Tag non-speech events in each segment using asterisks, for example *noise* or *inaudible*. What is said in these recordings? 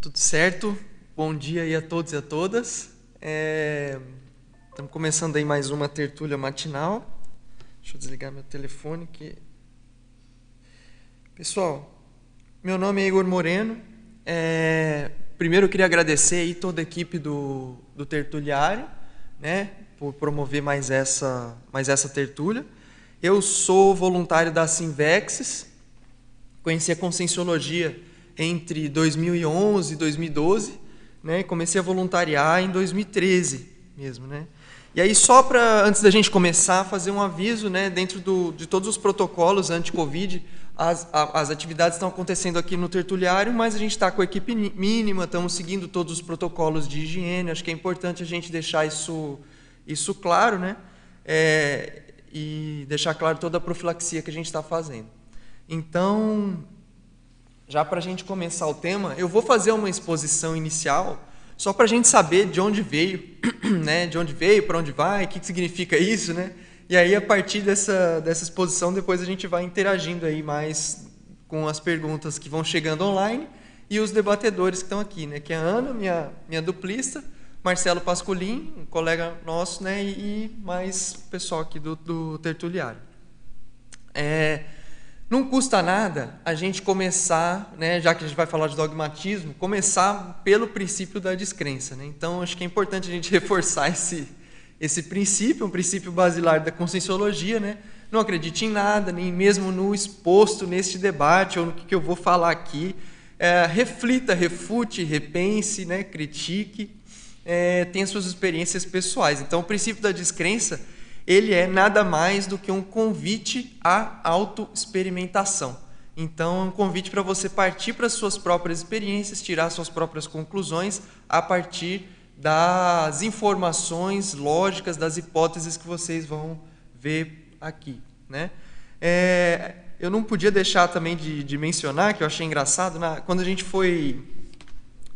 Tudo certo? Bom dia aí a todos e a todas. É... Estamos começando aí mais uma tertúlia matinal. Deixa eu desligar meu telefone. Pessoal, meu nome é Igor Moreno. É... Primeiro eu queria agradecer aí toda a equipe do, do Tertuliário, né, por promover mais essa, mais essa tertúlia. Eu sou voluntário da Simvexes, conheci a Conscienciologia entre 2011 e 2012, né, comecei a voluntariar em 2013 mesmo, né. E aí só para antes da gente começar fazer um aviso, né, dentro do, de todos os protocolos anti-covid, as, as atividades estão acontecendo aqui no tertuliário, mas a gente está com a equipe mínima, estamos seguindo todos os protocolos de higiene. Acho que é importante a gente deixar isso, isso claro, né? É, e deixar claro toda a profilaxia que a gente está fazendo. Então, já para a gente começar o tema, eu vou fazer uma exposição inicial, só para a gente saber de onde veio, *clears throat* né? De onde veio, para onde vai, o que, que significa isso, né? E aí, a partir dessa, dessa exposição, depois a gente vai interagindo aí mais com as perguntas que vão chegando online e os debatedores que estão aqui, né? Que é a Ana, minha, minha duplista, Marcelo Pascolin, um colega nosso, né? E mais pessoal aqui do, do Tertuliário. É, não custa nada a gente começar, né, já que a gente vai falar de dogmatismo, começar pelo princípio da descrença. Né? Então, acho que é importante a gente *laughs* reforçar esse, esse princípio, um princípio basilar da conscienciologia, né? Não acredite em nada, nem mesmo no exposto neste debate ou no que eu vou falar aqui. É, reflita, refute, repense, né? critique, é, tenha suas experiências pessoais. Então, o princípio da descrença ele é nada mais do que um convite à autoexperimentação. Então, é um convite para você partir para as suas próprias experiências, tirar suas próprias conclusões a partir das informações lógicas, das hipóteses que vocês vão ver aqui. Né? É, eu não podia deixar também de, de, mencionar, que eu achei engraçado, na, quando a gente foi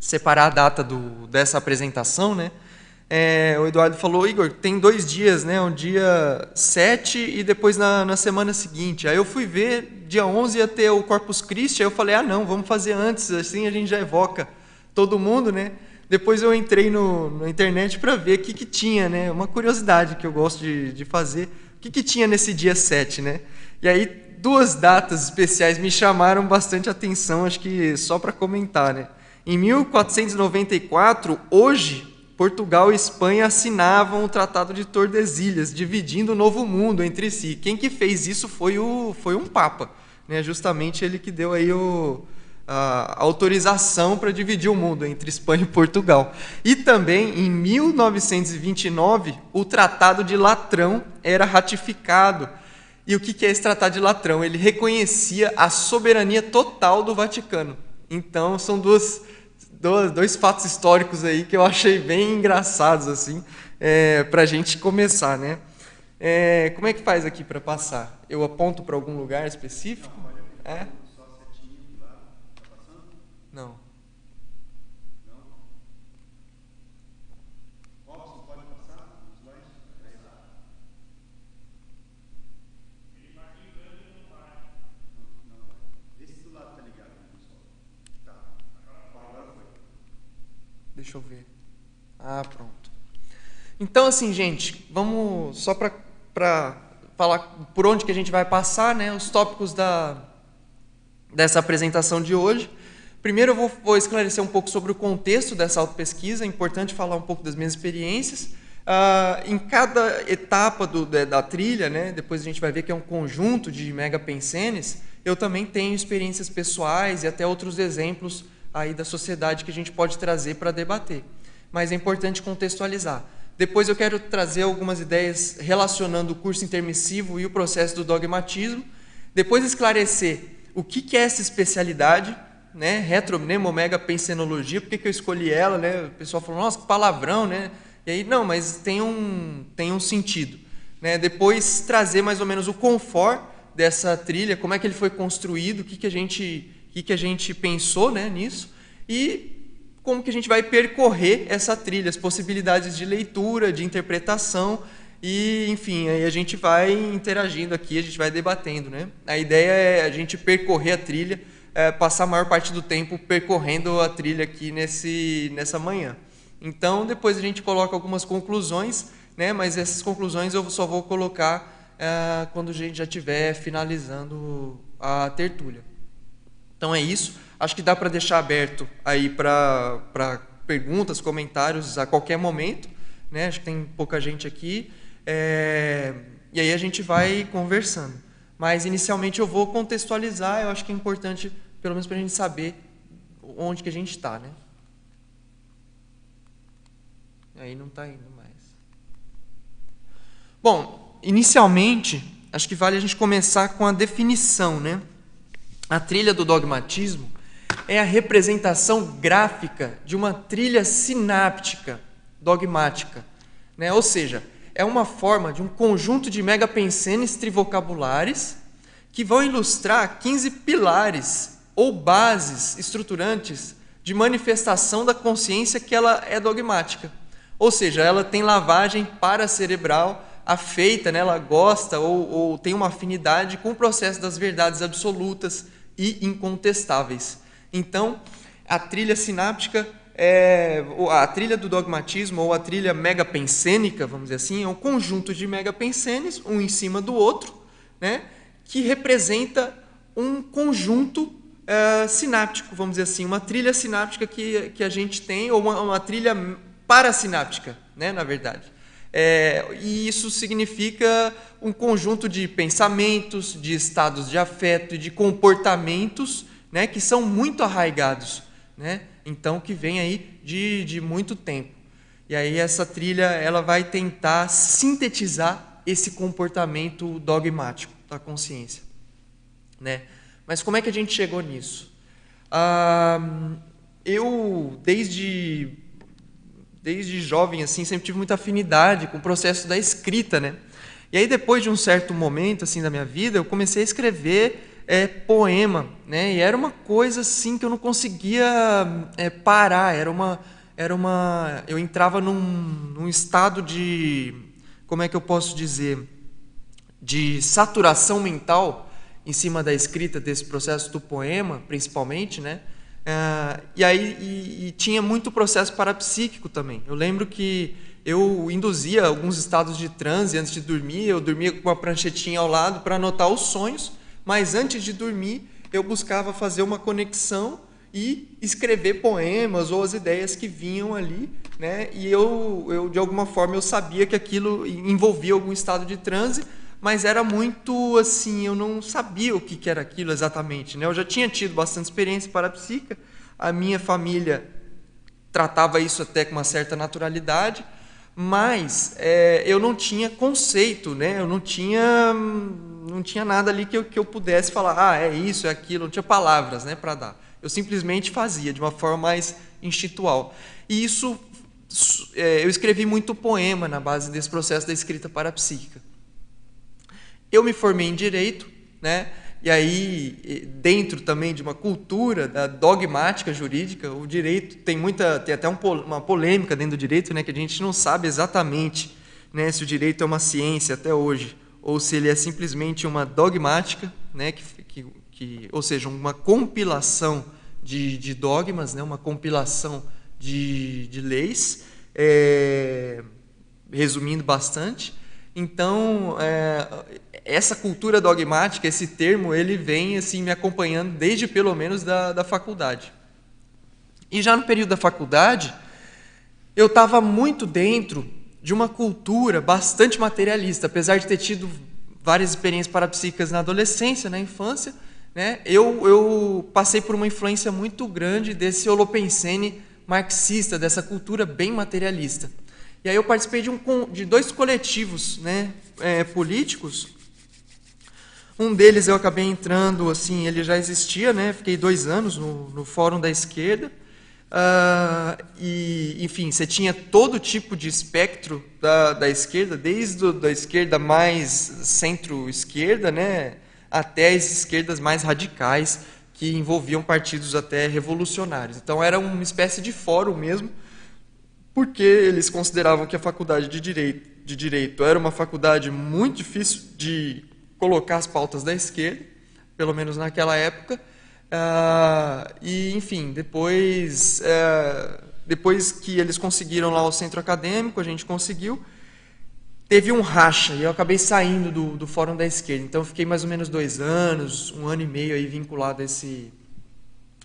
separar a data do, dessa apresentação, né? É, o Eduardo falou, Igor, tem dois dias, né? Um dia 7 e depois na, na semana seguinte. Aí eu fui ver, dia 11 ia ter o Corpus Christi, aí eu falei, ah não, vamos fazer antes, assim a gente já evoca todo mundo, né? Depois eu entrei no, na internet para ver o que, que tinha, né? Uma curiosidade que eu gosto de, de fazer. O que, que tinha nesse dia 7, né? E aí, duas datas especiais me chamaram bastante atenção, acho que só para comentar, né? Em 1494, hoje, Portugal e Espanha assinavam o Tratado de Tordesilhas, dividindo o Novo Mundo entre si. Quem que fez isso foi, o, foi um Papa, né? justamente ele que deu aí o, a autorização para dividir o mundo entre Espanha e Portugal. E também, em 1929, o Tratado de Latrão era ratificado. E o que é esse Tratado de Latrão? Ele reconhecia a soberania total do Vaticano. Então, são duas, dois, dois fatos históricos aí que eu achei bem engraçados assim é, para a gente começar, né? É, como é que faz aqui para passar? Eu aponto para algum lugar específico? É? Não. Deixa eu ver. Ah, pronto. Então, assim, gente, vamos só para falar por onde que a gente vai passar, né? Os tópicos da, dessa apresentação de hoje. Primeiro eu vou, vou, esclarecer um pouco sobre o contexto dessa autopesquisa, é importante falar um pouco das minhas experiências. Ah, em cada etapa do, da, da, trilha, né, depois a gente vai ver que é um conjunto de mega pensenes, eu também tenho experiências pessoais e até outros exemplos aí da sociedade que a gente pode trazer para debater. Mas é importante contextualizar. Depois eu quero trazer algumas ideias relacionando o curso intermissivo e o processo do dogmatismo. Depois esclarecer o que é essa especialidade, né? Retronemomega pensenologia, por que, que eu escolhi ela, né? O pessoal falou, nossa, que palavrão, né? E aí, não, mas tem um, tem um sentido. Né? Depois trazer mais ou menos o confort dessa trilha, como é que ele foi construído, o que, que, a, gente, que, que a gente pensou né, nisso, e como que a gente vai percorrer essa trilha, as possibilidades de leitura, de interpretação, E, enfim, aí a gente vai interagindo aqui, a gente vai debatendo, né? A ideia é a gente percorrer a trilha, é, passar a maior parte do tempo percorrendo a trilha aqui nesse, nessa manhã. Então, depois a gente coloca algumas conclusões, né? Mas essas conclusões eu só vou colocar é, quando a gente já estiver finalizando a tertúlia. Então é isso. Acho que dá para deixar aberto aí para perguntas, comentários a qualquer momento. Né? Acho que tem pouca gente aqui. É, e aí a gente vai conversando. Mas inicialmente eu vou contextualizar, eu acho que é importante, pelo menos para a gente saber onde que a gente está. Né? Aí não está indo mais. Bom, inicialmente, acho que vale a gente começar com a definição. Né? A trilha do dogmatismo é a representação gráfica de uma trilha sináptica dogmática. Né? Ou seja, é uma forma de um conjunto de megapensenes trivocabulares que vão ilustrar 15 pilares ou bases estruturantes de manifestação da consciência que ela é dogmática. Ou seja, ela tem lavagem paracerebral afeita, né? ela gosta ou, ou tem uma afinidade com o processo das verdades absolutas e incontestáveis. Então, a trilha sináptica é, a trilha do dogmatismo ou a trilha megapensênica, vamos dizer assim, é um conjunto de megapensenes, um em cima do outro, né, que representa um conjunto é, sináptico, vamos dizer assim, uma trilha sináptica que, que a gente tem, ou uma, uma trilha parasináptica, né, na verdade. É, e isso significa um conjunto de pensamentos, de estados de afeto e de comportamentos né, que são muito arraigados. Né? então que vem aí de, de muito tempo. E aí essa trilha ela vai tentar sintetizar esse comportamento dogmático da consciência, né? Mas como é que a gente chegou nisso? Ah, eu desde desde jovem assim sempre tive muita afinidade com o processo da escrita, né? E aí depois de um certo momento assim da minha vida eu comecei a escrever é, poema, né? E era uma coisa assim que eu não conseguia é, parar. Era uma, era uma, eu entrava num, num estado de, como é que eu posso dizer, de saturação mental em cima da escrita desse processo do poema, principalmente, né? É, e aí e, e tinha muito processo parapsíquico também. Eu lembro que eu induzia alguns estados de transe antes de dormir. Eu dormia com uma pranchetinha ao lado para anotar os sonhos mas antes de dormir eu buscava fazer uma conexão e escrever poemas ou as ideias que vinham ali, né? E eu, eu de alguma forma eu sabia que aquilo envolvia algum estado de transe, mas era muito assim, eu não sabia o que, era aquilo exatamente, né? Eu já tinha tido bastante experiência parapsíquica, a minha família tratava isso até com uma certa naturalidade, mas é, eu não tinha conceito, né? Eu não tinha não tinha nada ali que eu, que eu pudesse falar, ah, é isso, é aquilo, não tinha palavras, né, para dar. Eu simplesmente fazia de uma forma mais instintual. E isso é, eu escrevi muito poema na base desse processo da escrita parapsíquica. Eu me formei em direito, né? E aí, dentro também de uma cultura da dogmática jurídica, o direito tem muita, tem até um, uma polêmica dentro do direito, né, que a gente não sabe exatamente, né, se o direito é uma ciência até hoje ou se ele é simplesmente uma dogmática, né, que, que, que ou seja, uma compilação de, de dogmas, né, uma compilação de, de leis, é, resumindo bastante. Então, é, essa cultura dogmática, esse termo, ele vem assim me acompanhando desde pelo menos da, da faculdade. E já no período da faculdade, eu estava muito dentro de uma cultura bastante materialista, apesar de ter tido várias experiências parapsíquicas na adolescência, na infância, né? Eu, eu passei por uma influência muito grande desse holopensene marxista, dessa cultura bem materialista. E aí eu participei de, um, de dois coletivos né, é, políticos. Um deles eu acabei entrando, assim, ele já existia, né? Fiquei dois anos no, no Fórum da Esquerda. Uh, e, enfim, você tinha todo tipo de espectro da, da esquerda, desde a da esquerda mais centro-esquerda, né, até as esquerdas mais radicais, que envolviam partidos até revolucionários. Então era uma espécie de fórum mesmo porque eles consideravam que a faculdade de direito, de direito era uma faculdade muito difícil de colocar as pautas da esquerda, pelo menos naquela época. Uh, e, enfim, depois, uh, depois que eles conseguiram lá o centro acadêmico, a gente conseguiu, teve um racha e eu acabei saindo do, do Fórum da Esquerda. Então, fiquei mais ou menos dois anos, um ano e meio aí vinculado a esse,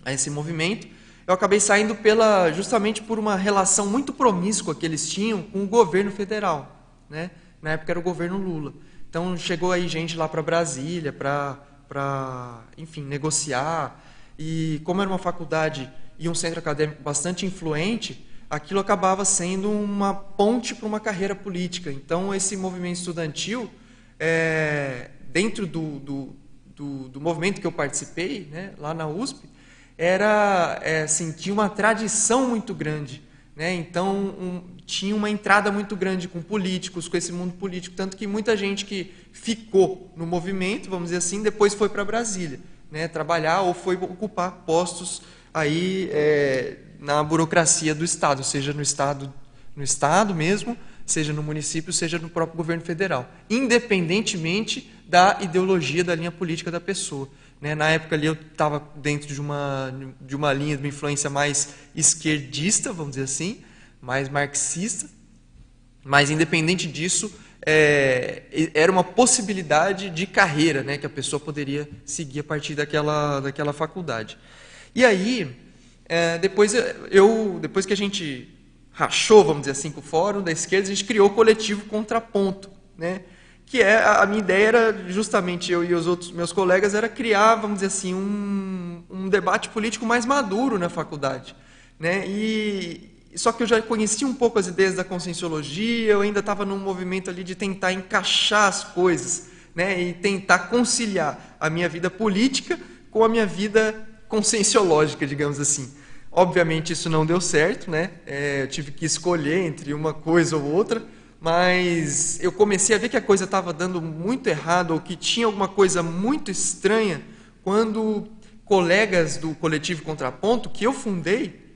a esse movimento eu acabei saindo pela, justamente por uma relação muito promíscua que eles tinham com o governo federal. Né? Na época era o governo Lula. Então chegou aí gente lá para Brasília para, enfim, negociar. E como era uma faculdade e um centro acadêmico bastante influente, aquilo acabava sendo uma ponte para uma carreira política. Então esse movimento estudantil, é, dentro do, do, do, do, movimento que eu participei, né, lá na USP, era é, assim, tinha uma tradição muito grande. Né? Então, um, tinha uma entrada muito grande com políticos, com esse mundo político. Tanto que muita gente que ficou no movimento, vamos dizer assim, depois foi para Brasília né? trabalhar ou foi ocupar postos aí é, na burocracia do Estado, seja no Estado, no Estado mesmo, seja no município, seja no próprio governo federal, independentemente da ideologia, da linha política da pessoa. Né? Na época ali eu estava dentro de uma, de uma linha de uma influência mais esquerdista, vamos dizer assim, mais marxista, mas independente disso, é, era uma possibilidade de carreira né, que a pessoa poderia seguir a partir daquela, daquela faculdade. E aí, é, depois, eu, depois que a gente rachou, vamos dizer assim, com o fórum da esquerda, a gente criou o coletivo Contraponto, né? Que é a minha ideia era justamente eu e os outros meus colegas era criar, vamos dizer assim, um, um debate político mais maduro na faculdade, né? E só que eu já conhecia um pouco as ideias da conscienciologia, eu ainda estava num movimento ali de tentar encaixar as coisas, né? E tentar conciliar a minha vida política com a minha vida conscienciológica, digamos assim. Obviamente isso não deu certo, né? É, eu tive que escolher entre uma coisa ou outra mas eu comecei a ver que a coisa estava dando muito errado ou que tinha alguma coisa muito estranha quando colegas do coletivo Contraponto, que eu fundei,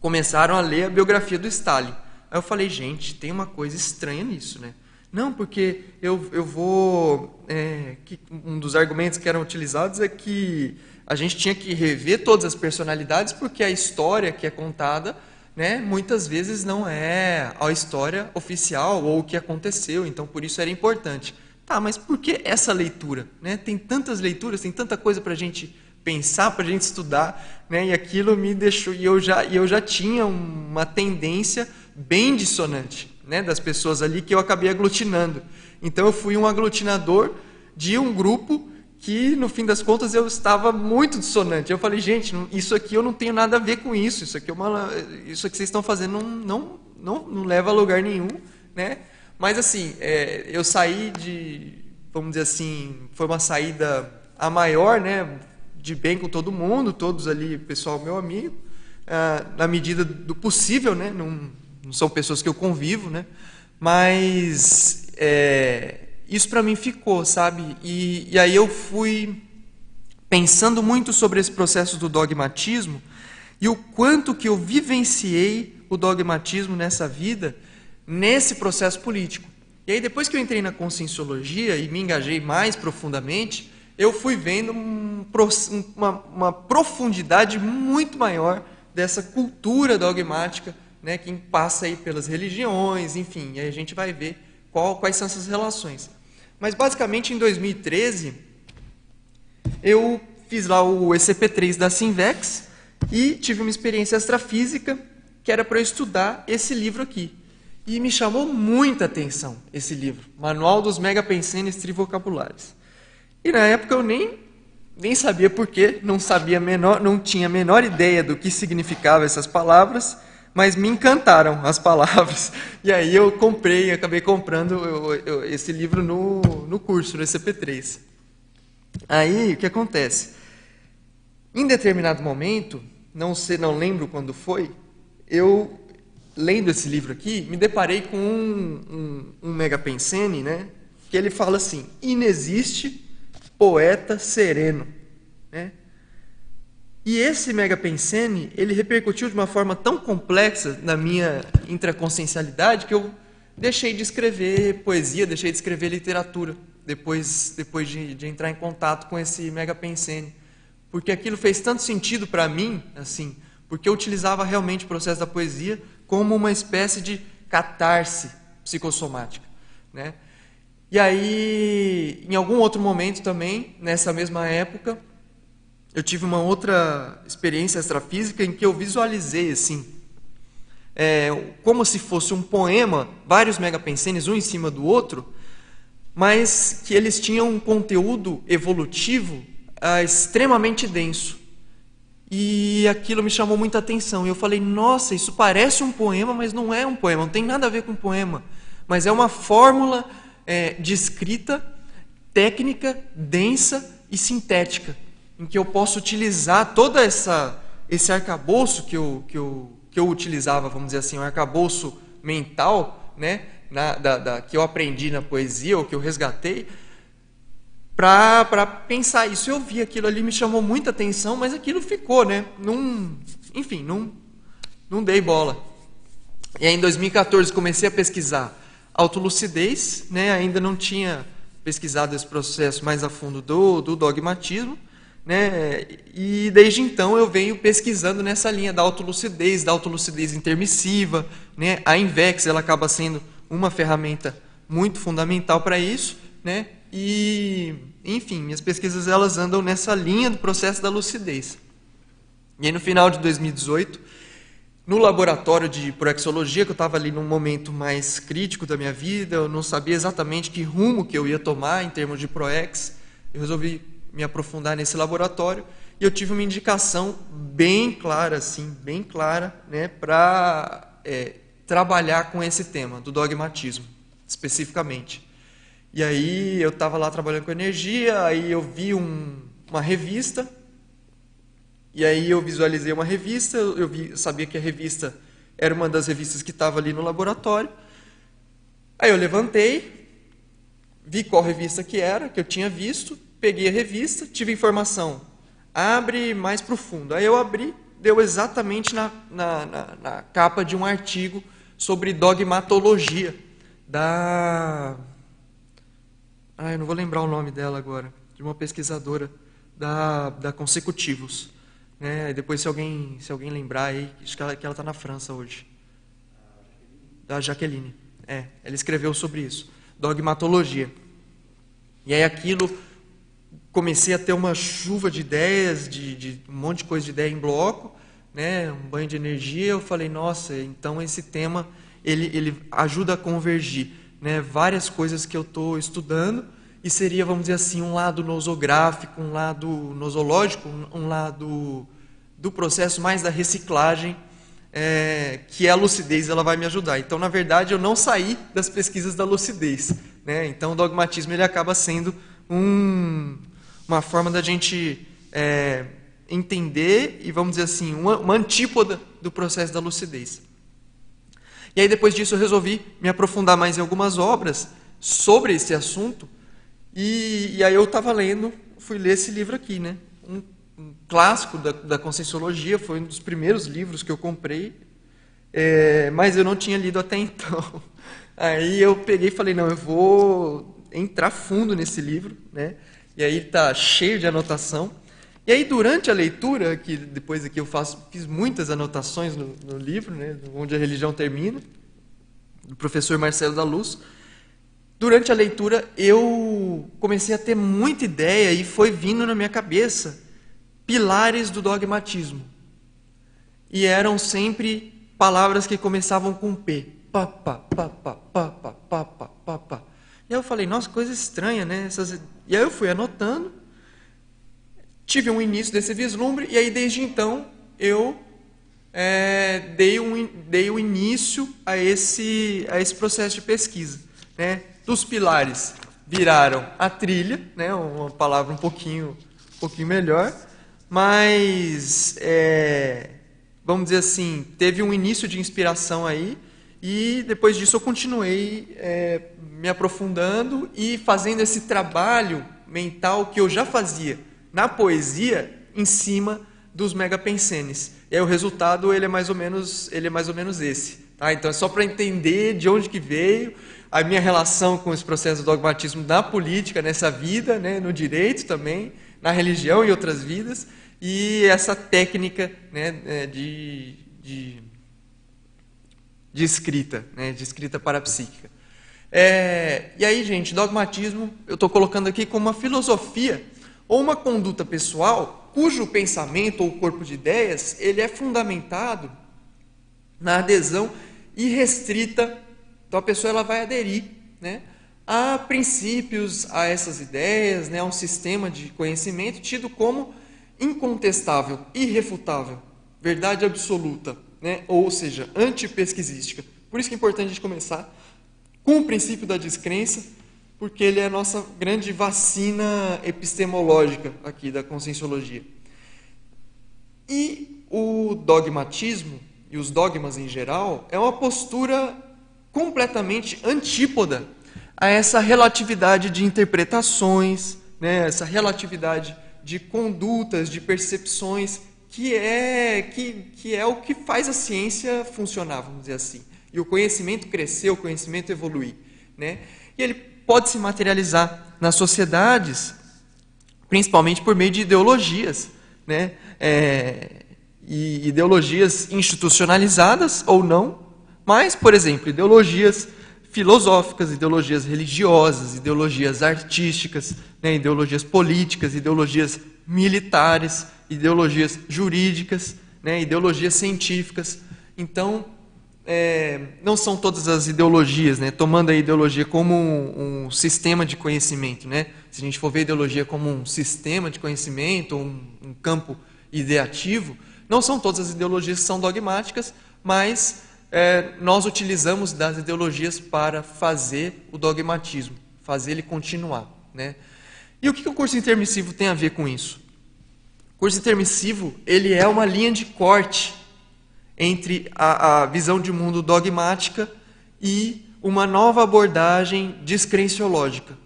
começaram a ler a biografia do Stalin. Aí eu falei, gente, tem uma coisa estranha nisso, né? Não, porque eu, eu vou. É, um dos argumentos que eram utilizados é que a gente tinha que rever todas as personalidades, porque a história que é contada né, muitas vezes não é a história oficial ou o que aconteceu, então por isso era importante. Tá, mas por que essa leitura? Né? Tem tantas leituras, tem tanta coisa para a gente pensar, para a gente estudar, né? e aquilo me deixou. E eu já, e eu já tinha uma tendência bem dissonante né, das pessoas ali que eu acabei aglutinando. Então eu fui um aglutinador de um grupo que no fim das contas eu estava muito dissonante. Eu falei, gente, isso aqui eu não tenho nada a ver com isso. Isso aqui é uma, isso vocês estão fazendo não, não, não, não leva a lugar nenhum, né? Mas assim, é, eu saí de, vamos dizer assim, foi uma saída a maior, né? De bem com todo mundo, todos ali, pessoal meu amigo, ah, na medida do possível, né? Não, não são pessoas que eu convivo, né? Mas é, isso para mim ficou, sabe? E, e aí eu fui pensando muito sobre esse processo do dogmatismo e o quanto que eu vivenciei o dogmatismo nessa vida, nesse processo político. E aí depois que eu entrei na conscienciologia e me engajei mais profundamente, eu fui vendo um, uma, uma, profundidade muito maior dessa cultura dogmática, né, que passa aí pelas religiões, enfim, e aí a gente vai ver qual, quais são essas relações. Mas basicamente em 2013 eu fiz lá o ECP3 da Sinvex e tive uma experiência extrafísica que era para eu estudar esse livro aqui. E me chamou muita atenção esse livro, Manual dos Megapensenes Trivocabulares. E na época eu nem nem sabia porquê, não sabia menor, não tinha a menor ideia do que significavam essas palavras mas me encantaram as palavras. E aí eu comprei, acabei comprando eu, eu, esse livro no, no curso, no ECP3. Aí o que acontece? Em determinado momento, não sei, não lembro quando foi, eu lendo esse livro aqui, me deparei com um, um, um megapensene, né? Que ele fala assim: inexiste poeta sereno, né? E esse Mega Pensene, ele repercutiu de uma forma tão complexa na minha intraconsciencialidade que eu deixei de escrever poesia, deixei de escrever literatura depois, depois de, de entrar em contato com esse Mega Pensene. Porque aquilo fez tanto sentido para mim, assim, porque eu utilizava realmente o processo da poesia como uma espécie de catarse psicossomática, né? E aí, em algum outro momento também, nessa mesma época, eu tive uma outra experiência extrafísica em que eu visualizei assim, é, como se fosse um poema, vários megapensenes, um em cima do outro, mas que eles tinham um conteúdo evolutivo ah, extremamente denso. E aquilo me chamou muita atenção. E eu falei, nossa, isso parece um poema, mas não é um poema, não tem nada a ver com poema. Mas é uma fórmula é, de escrita técnica, densa e sintética em que eu posso utilizar toda essa esse arcabouço que eu, que eu, que eu utilizava, vamos dizer assim, um arcabouço mental, né, na, da, da, que eu aprendi na poesia, ou que eu resgatei, para pensar isso. Eu vi aquilo ali, me chamou muita atenção, mas aquilo ficou, né? Num, enfim, não, não dei bola. E aí, em 2014, comecei a pesquisar autolucidez, né? ainda não tinha pesquisado esse processo mais a fundo do, do dogmatismo, né? E desde então eu venho pesquisando nessa linha da autolucidez, da autolucidez intermissiva. Né? A Invex ela acaba sendo uma ferramenta muito fundamental para isso. Né? E, enfim, minhas pesquisas elas andam nessa linha do processo da lucidez. E aí, no final de 2018, no laboratório de proexologia, que eu estava ali num momento mais crítico da minha vida, eu não sabia exatamente que rumo que eu ia tomar em termos de proex, eu resolvi me aprofundar nesse laboratório e eu tive uma indicação bem clara, assim, bem clara, né, para é, trabalhar com esse tema do dogmatismo, especificamente. E aí eu estava lá trabalhando com energia, aí eu vi um, uma revista, e aí eu visualizei uma revista, eu, vi, sabia que a revista era uma das revistas que estava ali no laboratório. Aí eu levantei, vi qual revista que era, que eu tinha visto, peguei a revista, tive informação, abre mais profundo. Aí eu abri, deu exatamente na, na, na, na capa de um artigo sobre dogmatologia da. Ah, eu não vou lembrar o nome dela agora, de uma pesquisadora da, da Consecutivos. Né? Depois, se alguém, se alguém lembrar aí, acho que ela está na França hoje. Da Jaqueline. É, ela escreveu sobre isso. Dogmatologia. E aí aquilo comecei a ter uma chuva de ideias, de, de, um monte de coisa de ideia em bloco, né, um banho de energia. Eu falei, nossa, então esse tema ele, ele ajuda a convergir né, várias coisas que eu estou estudando e seria, vamos dizer assim, um lado nosográfico, um lado nosológico, um, lado do processo mais da reciclagem, é, que a lucidez ela vai me ajudar. Então, na verdade, eu não saí das pesquisas da lucidez. Né? Então, o dogmatismo ele acaba sendo um, uma forma da gente é, entender e, vamos dizer assim, uma, uma antípoda do processo da lucidez. E aí, depois disso, eu resolvi me aprofundar mais em algumas obras sobre esse assunto. E, e aí, eu estava lendo, fui ler esse livro aqui, né? Um, um clássico da, da Conscienciologia, foi um dos primeiros livros que eu comprei, é, mas eu não tinha lido até então. *laughs* Aí eu peguei e falei: não, eu vou entrar fundo nesse livro, né? E aí está cheio de anotação. E aí, durante a leitura, que depois aqui eu faço, fiz muitas anotações no, no livro, né, onde a religião termina, do professor Marcelo da Luz. Durante a leitura, eu comecei a ter muita ideia e foi vindo na minha cabeça pilares do dogmatismo. E eram sempre palavras que começavam com P. Pá, pá, pá, pá, pá, pá, pá, pá, pá, E eu falei, nossa, coisa estranha, né? Essas... E aí eu fui anotando, tive um início desse vislumbre, e aí desde então eu é, dei, um, dei o um início a esse, a esse processo de pesquisa. Né? Dos pilares viraram a trilha, né? uma palavra um pouquinho, um pouquinho melhor, mas é, vamos dizer assim, teve um início de inspiração aí, e depois disso eu continuei é, me aprofundando e fazendo esse trabalho mental que eu já fazia na poesia em cima dos megapensenes. E aí o resultado ele é mais ou menos, ele é mais ou menos esse. Tá? Então é só para entender de onde que veio a minha relação com esse processo do dogmatismo na política, nessa vida, né, no direito também, na religião e outras vidas, e essa técnica né, é, de, de, de escrita, né, de escrita parapsíquica. É, e aí, gente, dogmatismo eu estou colocando aqui como uma filosofia ou uma conduta pessoal cujo pensamento ou corpo de ideias ele é fundamentado na adesão irrestrita. Então a pessoa ela vai aderir, né, a princípios, a essas ideias, né, a um sistema de conhecimento tido como incontestável, irrefutável, verdade absoluta, né, ou seja, antipesquisística. Por isso que é importante a gente começar com o princípio da descrença, porque ele é a nossa grande vacina epistemológica aqui da conscienciologia. E o dogmatismo, e os dogmas em geral, é uma postura completamente antípoda a essa relatividade de interpretações, né, essa relatividade de condutas, de percepções, que é, que, que é o que faz a ciência funcionar, vamos dizer assim e o conhecimento crescer, o conhecimento evoluir. Né? E ele pode se materializar nas sociedades, principalmente por meio de ideologias, né? É, e ideologias institucionalizadas ou não, mas, por exemplo, ideologias filosóficas, ideologias religiosas, ideologias artísticas, né? ideologias políticas, ideologias militares, ideologias jurídicas, né? ideologias científicas. Então, é, não são todas as ideologias, né? tomando a ideologia como um, um, sistema de conhecimento. Né? Se a gente for ver a ideologia como um sistema de conhecimento, um, um campo ideativo, não são todas as ideologias que são dogmáticas, mas é, nós utilizamos das ideologias para fazer o dogmatismo, fazer ele continuar. Né? E o que, que o curso intermissivo tem a ver com isso? O curso intermissivo ele é uma linha de corte entre a, a visão de mundo dogmática e uma nova abordagem descrenciológica.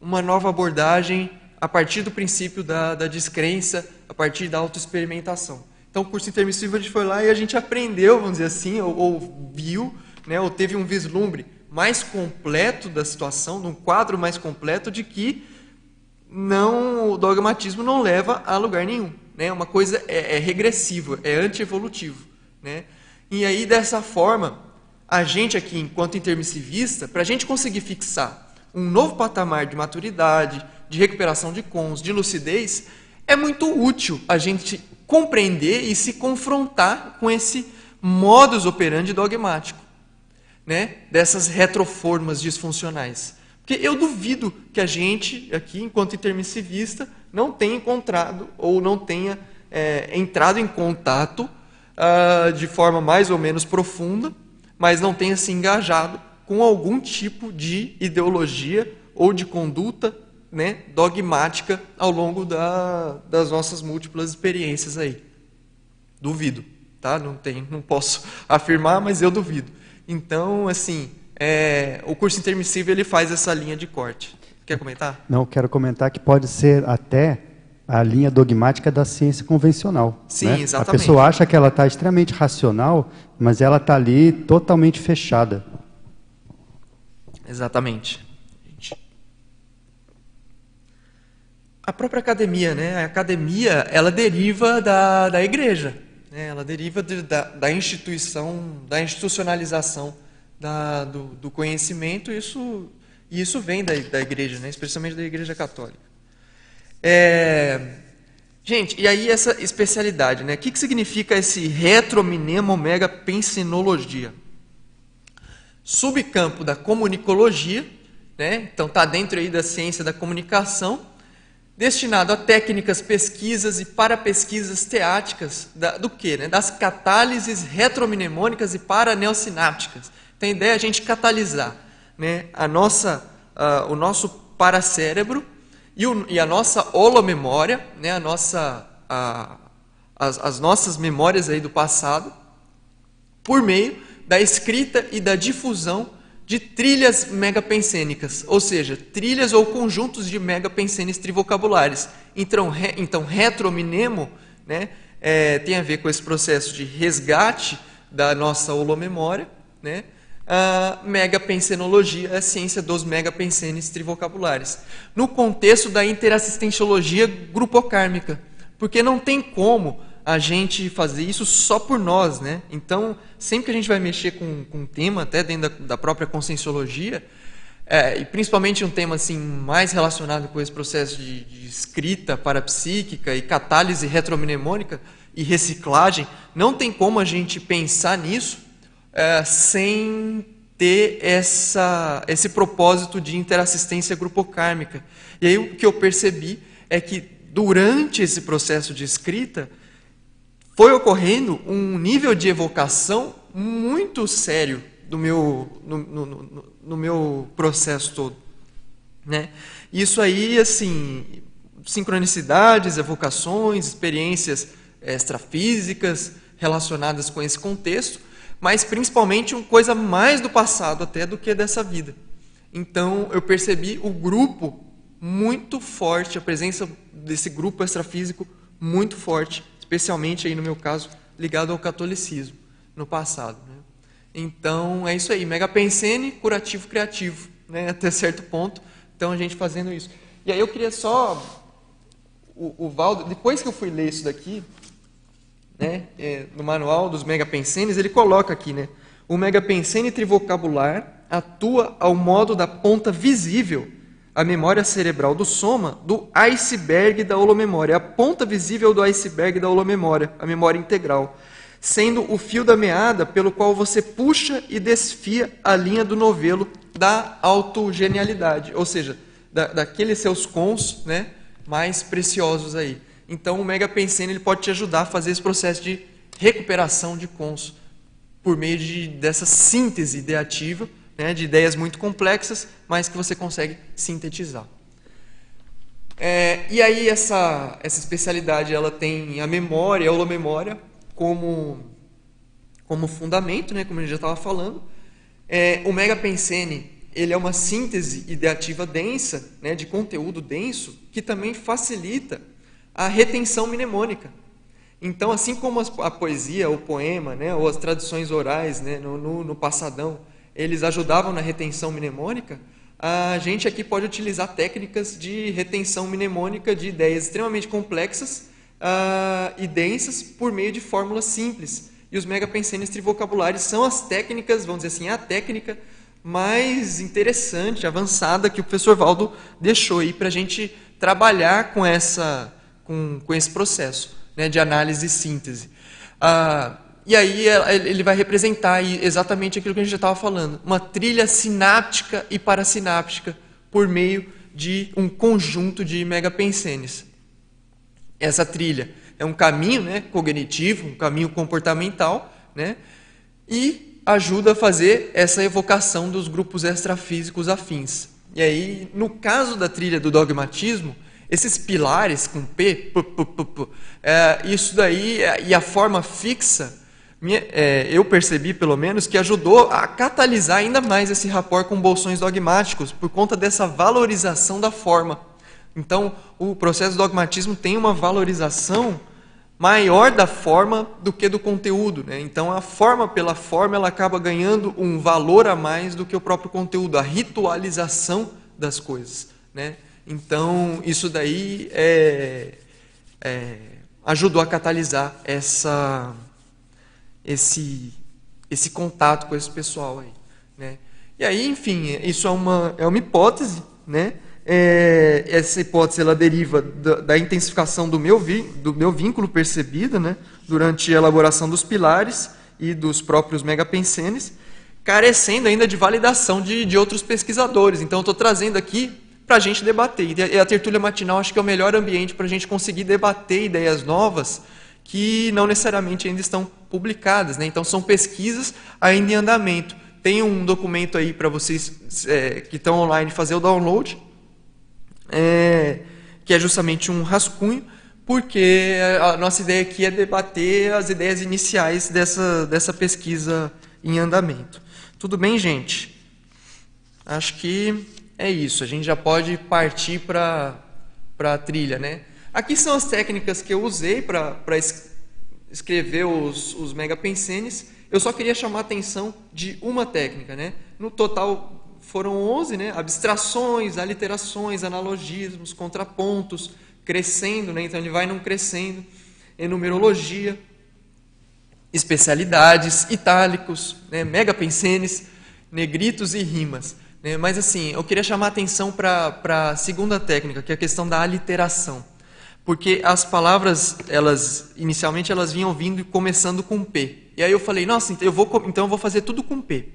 Uma nova abordagem a partir do princípio da, da descrença, a partir da autoexperimentação. Então, o curso intermissivo a gente foi lá e a gente aprendeu, vamos dizer assim, ou, ou viu, né, ou teve um vislumbre mais completo da situação, de um quadro mais completo de que não o dogmatismo não leva a lugar nenhum. Né? Uma coisa é, é regressiva, é antievolutivo. Né? E aí, dessa forma, a gente aqui, enquanto intermissivista, para a gente conseguir fixar um novo patamar de maturidade, de recuperação de cons, de lucidez, é muito útil a gente compreender e se confrontar com esse modus operandi dogmático, né? dessas retroformas disfuncionais. Porque eu duvido que a gente, aqui, enquanto intermissivista, não tenha encontrado ou não tenha é, entrado em contato uh, de forma mais ou menos profunda, mas não tenha se engajado com algum tipo de ideologia ou de conduta né, dogmática ao longo da, das nossas múltiplas experiências aí. Duvido, tá? Não tem, não posso *laughs* afirmar, mas eu duvido. Então, assim, é, o curso intermissivo ele faz essa linha de corte. Quer comentar? Não, quero comentar que pode ser até a linha dogmática da ciência convencional. Sim, né? exatamente. A pessoa acha que ela está extremamente racional, mas ela está ali totalmente fechada. Exatamente. A própria academia, né? A academia, ela deriva da, da igreja. Né? Ela deriva de, da, da instituição, da institucionalização da, do, do conhecimento. Isso, e isso vem da, da igreja, né? especialmente da igreja católica. É... Gente, e aí essa especialidade, né? O que, que significa esse retrominemo mega pensinologia? Subcampo da comunicologia, né? Então está dentro aí da ciência da comunicação, destinado a técnicas, pesquisas e para pesquisas teáticas da, do que? Né? Das catálises retrominemônicas e paraneosinápticas. Tem ideia a gente catalisar né? a nossa, uh, o nosso paracérebro e, o, e a nossa holomemória, né, a nossa, a, as, as nossas memórias aí do passado, por meio da escrita e da difusão de trilhas megapensênicas, ou seja, trilhas ou conjuntos de megapensênes trivocabulares. Então, re, então retrominemo né, é, tem a ver com esse processo de resgate da nossa holomemória, né? A megapensenologia a ciência dos megapensenes trivocabulares. No contexto da interassistenciologia grupocármica, porque não tem como a gente fazer isso só por nós, né? Então, sempre que a gente vai mexer com, com um tema, até dentro da, da própria conscienciologia, é, e principalmente um tema assim mais relacionado com esse processo de, de escrita parapsíquica e catálise retromnemônica e reciclagem, não tem como a gente pensar nisso é, sem ter essa, esse propósito de interassistência grupocármica. E aí o que eu percebi é que durante esse processo de escrita foi ocorrendo um nível de evocação muito sério do meu, no, no, no, no meu processo todo. Né? Isso aí, assim, sincronicidades, evocações, experiências extrafísicas relacionadas com esse contexto, mas principalmente uma coisa mais do passado até do que dessa vida. Então eu percebi o grupo muito forte, a presença desse grupo extrafísico muito forte, especialmente aí no meu caso ligado ao catolicismo no passado. Né? Então é isso aí, mega pensene, curativo criativo, né? *laughs* até certo ponto. Então a gente fazendo isso. E aí eu queria só o, o Valdo, depois que eu fui ler isso daqui, né, é, no manual dos mega pensenes, ele coloca aqui, né, o mega pensene trivocabular atua ao modo da ponta visível, a memória cerebral do soma, do iceberg da holomemória, a ponta visível do iceberg da holomemória, a memória integral sendo o fio da meada pelo qual você puxa e desfia a linha do novelo da autogenialidade, ou seja, da, daqueles seus cons né, mais preciosos aí. Então o Mega Pensene ele pode te ajudar a fazer esse processo de recuperação de cons por meio de, dessa síntese ideativa né, de ideias muito complexas, mas que você consegue sintetizar. É, e aí essa, essa especialidade ela tem a memória, a holomemória, como, como fundamento, né, como a gente já estava falando. É, o Mega Pensene ele é uma síntese ideativa densa, né, de conteúdo denso, que também facilita a retenção mnemônica. Então, assim como a poesia, o poema, né, ou as traduções orais né, no, no, no passadão, eles ajudavam na retenção mnemônica, a gente aqui pode utilizar técnicas de retenção mnemônica de ideias extremamente complexas uh, e densas por meio de fórmulas simples. E os megapensenes trivocabulares são as técnicas, vamos dizer assim, a técnica mais interessante, avançada que o professor Valdo deixou aí para a gente trabalhar com, essa, com, com esse processo né, de análise e síntese. Uh, e aí ele vai representar exatamente aquilo que a gente já estava falando, uma trilha sináptica e parasináptica por meio de um conjunto de megapensenes essa trilha. É um caminho né, cognitivo, um caminho comportamental, né, e ajuda a fazer essa evocação dos grupos extrafísicos afins. E aí, no caso da trilha do dogmatismo, esses pilares com P, é, isso daí é, e a forma fixa, minha, é, eu percebi pelo menos que ajudou a catalisar ainda mais esse rapport com bolsões dogmáticos por conta dessa valorização da forma. Então, o processo do dogmatismo tem uma valorização maior da forma do que do conteúdo. Né? Então, a forma pela forma ela acaba ganhando um valor a mais do que o próprio conteúdo, a ritualização das coisas. Né? Então, isso daí é, é, ajudou a catalisar essa, esse, esse contato com esse pessoal aí. Né? E aí, enfim, isso é uma, é uma hipótese, né? É, essa hipótese ela deriva da, da intensificação do meu, vi, do meu vínculo percebido né, durante a elaboração dos pilares e dos próprios megapensenes, carecendo ainda de validação de, de outros pesquisadores. Então, estou trazendo aqui para a gente debater. E a tertúlia matinal acho que é o melhor ambiente para a gente conseguir debater ideias novas que não necessariamente ainda estão publicadas. Né? Então, são pesquisas ainda em andamento. Tem um documento aí para vocês é, que estão online fazer o download é, que é justamente um rascunho, porque a nossa ideia aqui é debater as ideias iniciais dessa, dessa pesquisa em andamento. Tudo bem, gente? Acho que é isso. A gente já pode partir para a trilha, né? Aqui são as técnicas que eu usei para escrever os, os megapensenes, eu só queria chamar a atenção de uma técnica. Né? No total foram 11, né? abstrações, aliterações, analogismos, contrapontos, crescendo, né? então ele vai não crescendo, enumerologia, especialidades, itálicos, né? megapensenes, negritos e rimas. Né? Mas assim, eu queria chamar a atenção para a segunda técnica, que é a questão da aliteração porque as palavras, elas inicialmente elas vinham vindo e começando com P. E aí eu falei, nossa, então eu vou, então eu vou fazer tudo com P.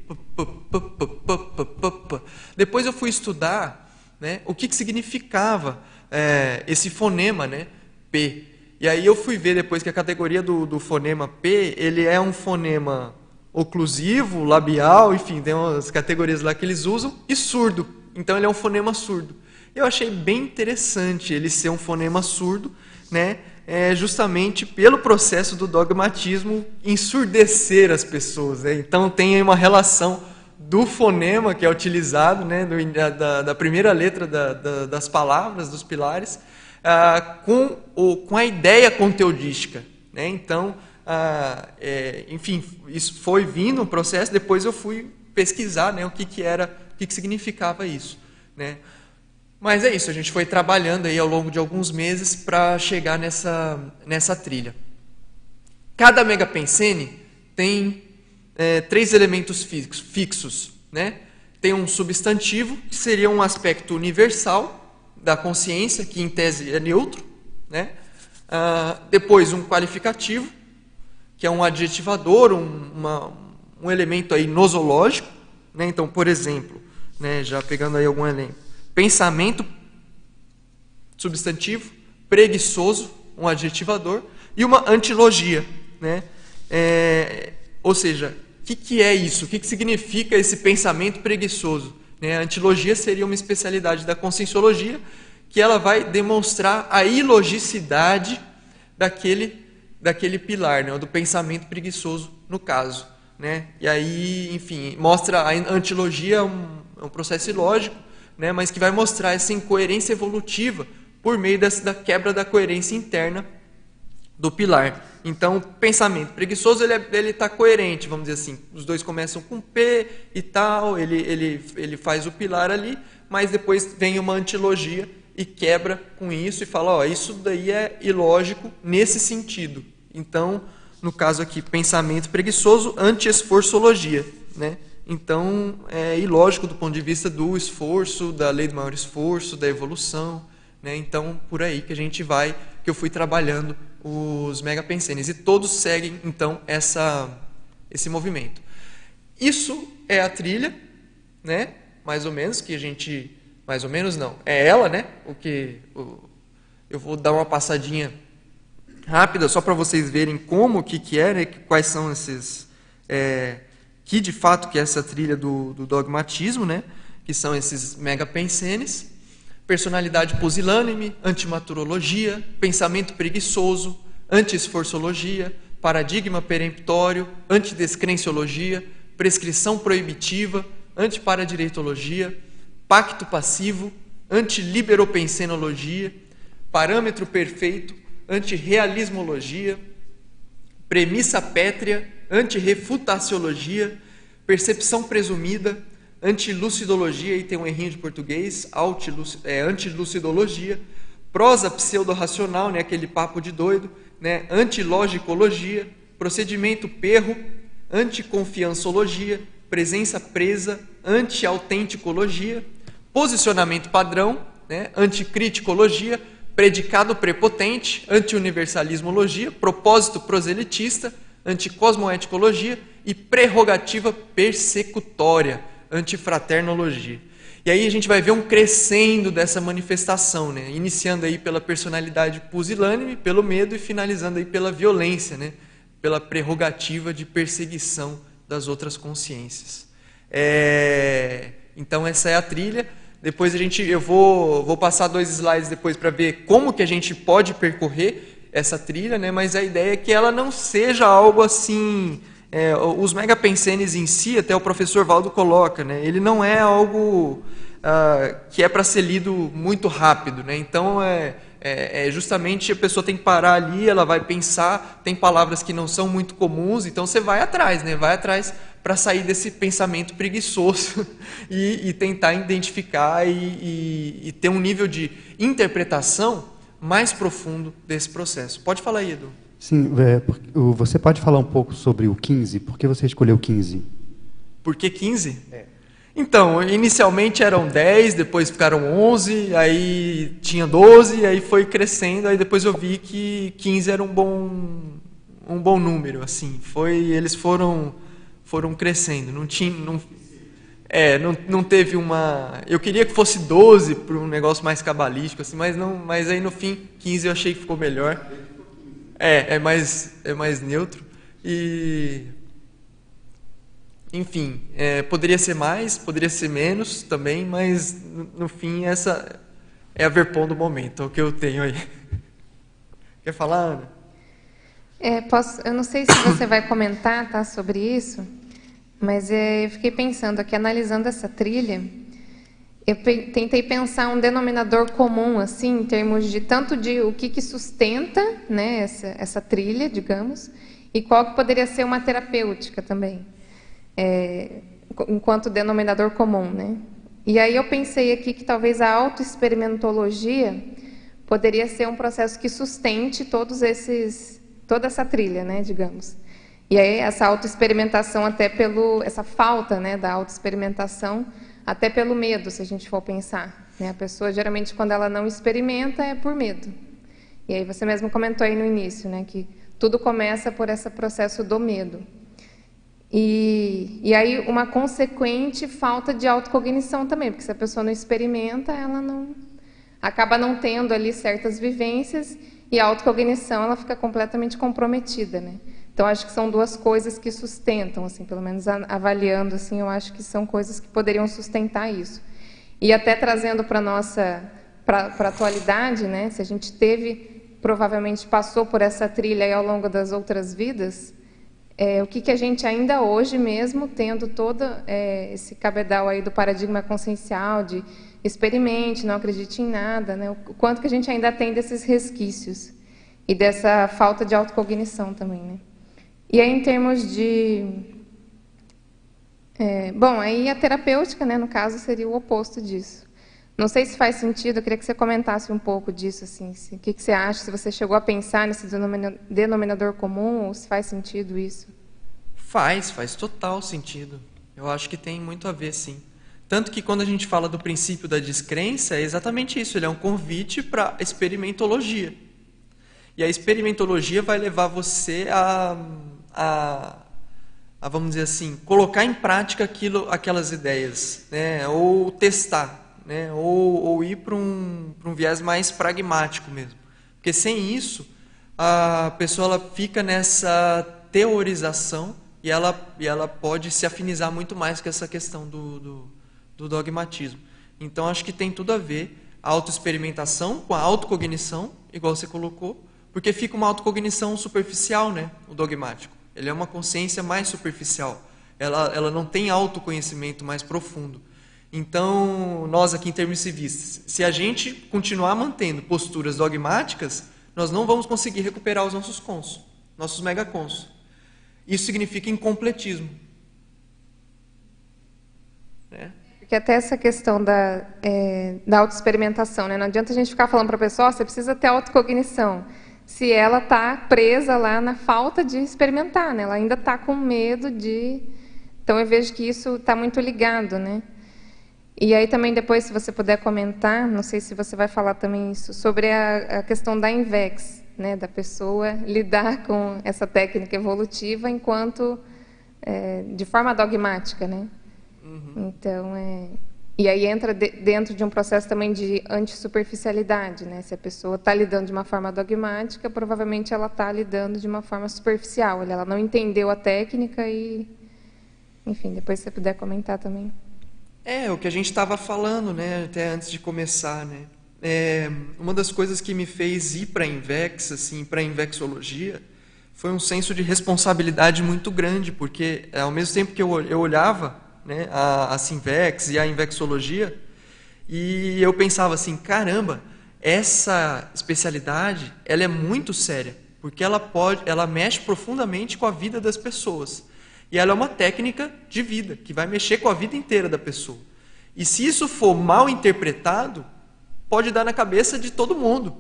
Depois eu fui estudar né, o que, que significava é, esse fonema, né, P. E aí eu fui ver depois que a categoria do, do fonema P, ele é um fonema oclusivo, labial, enfim, tem umas categorias lá que eles usam, e surdo. Então ele é um fonema surdo. Eu achei bem interessante ele ser um fonema surdo, né? É justamente pelo processo do dogmatismo ensurdecer as pessoas. Né? Então tem uma relação do fonema que é utilizado, né, da, da, primeira letra da, da, das palavras, dos pilares, ah, com, o, com a ideia conteudística. Né? Então, ah, é, enfim, isso foi vindo um processo, depois eu fui pesquisar né, o que, que era, o que, que significava isso. Né? Mas é isso, a gente foi trabalhando aí ao longo de alguns meses para chegar nessa, nessa trilha. Cada megapensene tem é, três elementos fixos. Né? Tem um substantivo, que seria um aspecto universal da consciência, que em tese é neutro. Né? Ah, depois um qualificativo, que é um adjetivador, um, uma, um elemento aí nosológico. Né? Então, por exemplo, né, já pegando aí algum elemento pensamento, substantivo, preguiçoso, um adjetivador, e uma antilogia. Né? É, ou seja, o que, que, é isso? O que, que significa esse pensamento preguiçoso? Né? A antilogia seria uma especialidade da conscienciologia que ela vai demonstrar a ilogicidade daquele, daquele pilar, né? do pensamento preguiçoso, no caso. Né? E aí, enfim, mostra a antilogia um, é um processo ilógico né, mas que vai mostrar essa incoerência evolutiva por meio dessa, da quebra da coerência interna do pilar. Então, o pensamento preguiçoso ele é, está coerente, vamos dizer assim. Os dois começam com P e tal, ele, ele, ele faz o pilar ali, mas depois vem uma antilogia e quebra com isso e fala: ó, isso daí é ilógico nesse sentido. Então, no caso aqui, pensamento preguiçoso, anti-esforçologia, né? Então, é ilógico do ponto de vista do esforço, da lei do maior esforço, da evolução. Né? Então, por aí que a gente vai, que eu fui trabalhando os megapensenes. E todos seguem, então, essa, esse movimento. Isso é a trilha, né? mais ou menos, que a gente... Mais ou menos não, é ela, né? O que... O, eu vou dar uma passadinha rápida, só para vocês verem como, que, que é, né? quais são esses... É, que de fato que é essa trilha do, do dogmatismo, né? que são esses megapensenes, personalidade pusilânime, antimaturologia, pensamento preguiçoso, anti-esforçologia, paradigma peremptório, antidescrenciologia, prescrição proibitiva, antiparadireitologia, pacto passivo, antiliberopensenologia, parâmetro perfeito, antirrealismologia, premissa pétrea, antirrefutaciologia, percepção presumida, antilucidologia, e tem um errinho de português, é, antilucidologia, prosa pseudo-racional, né, aquele papo de doido, né, antilogicologia, procedimento perro, anticonfiançologia, presença presa, antiautenticologia, posicionamento padrão, né, anticriticologia, predicado prepotente, antiuniversalismologia, propósito proselitista, anticosmoeticologia e prerrogativa persecutória, antifraternologia. E aí a gente vai ver um crescendo dessa manifestação, né? iniciando aí pela personalidade pusilânime, pelo medo e finalizando aí pela violência, né? pela prerrogativa de perseguição das outras consciências. É... Então essa é a trilha. Depois a gente, eu vou, vou passar dois slides depois para ver como que a gente pode percorrer essa trilha, né? mas a ideia é que ela não seja algo assim. É, os megapensenes em si, até o professor Valdo coloca, né? ele não é algo uh, que é para ser lido muito rápido. Né? Então, é, É, é, justamente a pessoa tem que parar ali, ela vai pensar, tem palavras que não são muito comuns, então você vai atrás, né? Vai atrás para sair desse pensamento preguiçoso *laughs* e, e tentar identificar e, e, e, ter um nível de interpretação mais profundo desse processo. Pode falar aí, Edu. Sim, é, você pode falar um pouco sobre o 15? Por que você escolheu 15? Por que 15? É. Então, inicialmente eram 10, depois ficaram 11, aí tinha 12, aí foi crescendo, aí depois eu vi que 15 era um bom um bom número, assim. Foi, eles foram foram crescendo, não tinha não, é, não, não teve uma, eu queria que fosse 12 para um negócio mais cabalístico assim, mas não, mas aí no fim 15 eu achei que ficou melhor. É, é mais é mais neutro e enfim, é, poderia ser mais, poderia ser menos também, mas no, fim essa é a verpom do momento, é o que eu tenho aí. *laughs* Quer falar, Ana? É, posso, eu não sei se você vai comentar tá, sobre isso, mas é, eu fiquei pensando aqui, analisando essa trilha, eu pe tentei pensar um denominador comum, assim, em termos de tanto de o que, que sustenta né, essa, essa trilha, digamos, e qual que poderia ser uma terapêutica também é, enquanto denominador comum, né? E aí eu pensei aqui que talvez a autoexperimentologia poderia ser um processo que sustente todos esses, toda essa trilha, né, digamos. E aí essa autoexperimentação até pelo essa falta, né, da autoexperimentação, até pelo medo, se a gente for pensar, né? A pessoa geralmente quando ela não experimenta é por medo. E aí você mesmo comentou aí no início, né, que tudo começa por esse processo do medo. E, e aí uma consequente falta de autocognição também, porque se a pessoa não experimenta, ela não acaba não tendo ali certas vivências e a autocognição ela fica completamente comprometida, né? Então acho que são duas coisas que sustentam, assim, pelo menos avaliando assim, eu acho que são coisas que poderiam sustentar isso. E até trazendo para nossa para a atualidade, né? Se a gente teve provavelmente passou por essa trilha ao longo das outras vidas, é, o que, que a gente ainda hoje mesmo, tendo todo é, esse cabedal aí do paradigma consciencial, de experimente, não acredite em nada, né? o quanto que a gente ainda tem desses resquícios e dessa falta de autocognição também. Né? E aí, em termos de... É, bom, aí a terapêutica, né, no caso, seria o oposto disso. Não sei se faz sentido, eu queria que você comentasse um pouco disso, assim, se, o que, que, você acha, se você chegou a pensar nesse denominador comum, ou se faz sentido isso? Faz, faz total sentido. Eu acho que tem muito a ver, sim. Tanto que quando a gente fala do princípio da descrença, é exatamente isso, ele é um convite para experimentologia. E a experimentologia vai levar você a, a, a, vamos dizer assim, colocar em prática aquilo, aquelas ideias, né? ou testar né? ou, ou ir para um, um viés mais pragmático mesmo. Porque sem isso, a pessoa ela fica nessa teorização e ela, e ela pode se afinizar muito mais com essa questão do, do, do dogmatismo. Então, acho que tem tudo a ver a autoexperimentação com a autocognição, igual você colocou, porque fica uma autocognição superficial, né? o dogmático. Ele é uma consciência mais superficial. Ela, ela não tem autoconhecimento mais profundo. Então, nós aqui intermissivistas, se a gente continuar mantendo posturas dogmáticas, nós não vamos conseguir recuperar os nossos cons, nossos megacons. Isso significa incompletismo. Né? Porque até essa questão da, é, da autoexperimentação, né? não adianta a gente ficar falando para a pessoa, oh, você precisa ter autocognição, se ela está presa lá na falta de experimentar, né? ela ainda está com medo de... Então, eu vejo que isso está muito ligado, né? E aí também depois, se você puder comentar, não sei se você vai falar também isso, sobre a, a questão da INVEX, né, da pessoa lidar *laughs* com essa técnica evolutiva enquanto é, de forma dogmática, né? Uhum. Então, é, e aí entra de, dentro de um processo também de antisuperficialidade, né? Se a pessoa está lidando de uma forma dogmática, provavelmente ela está lidando de uma forma superficial, ela não entendeu a técnica e, enfim, depois se você puder comentar também. É, o que a gente estava falando, né, até antes de começar, né? É, uma das coisas que me fez ir para a Invex, assim, para a Invexologia, foi um senso de responsabilidade muito grande, porque ao mesmo tempo que eu, eu olhava né, a, a Sinvex e a Invexologia, e eu pensava assim, caramba, essa especialidade ela é muito séria, porque ela pode, ela mexe profundamente com a vida das pessoas. E ela é uma técnica de vida, que vai mexer com a vida inteira da pessoa. E se isso for mal interpretado, pode dar na cabeça de todo mundo.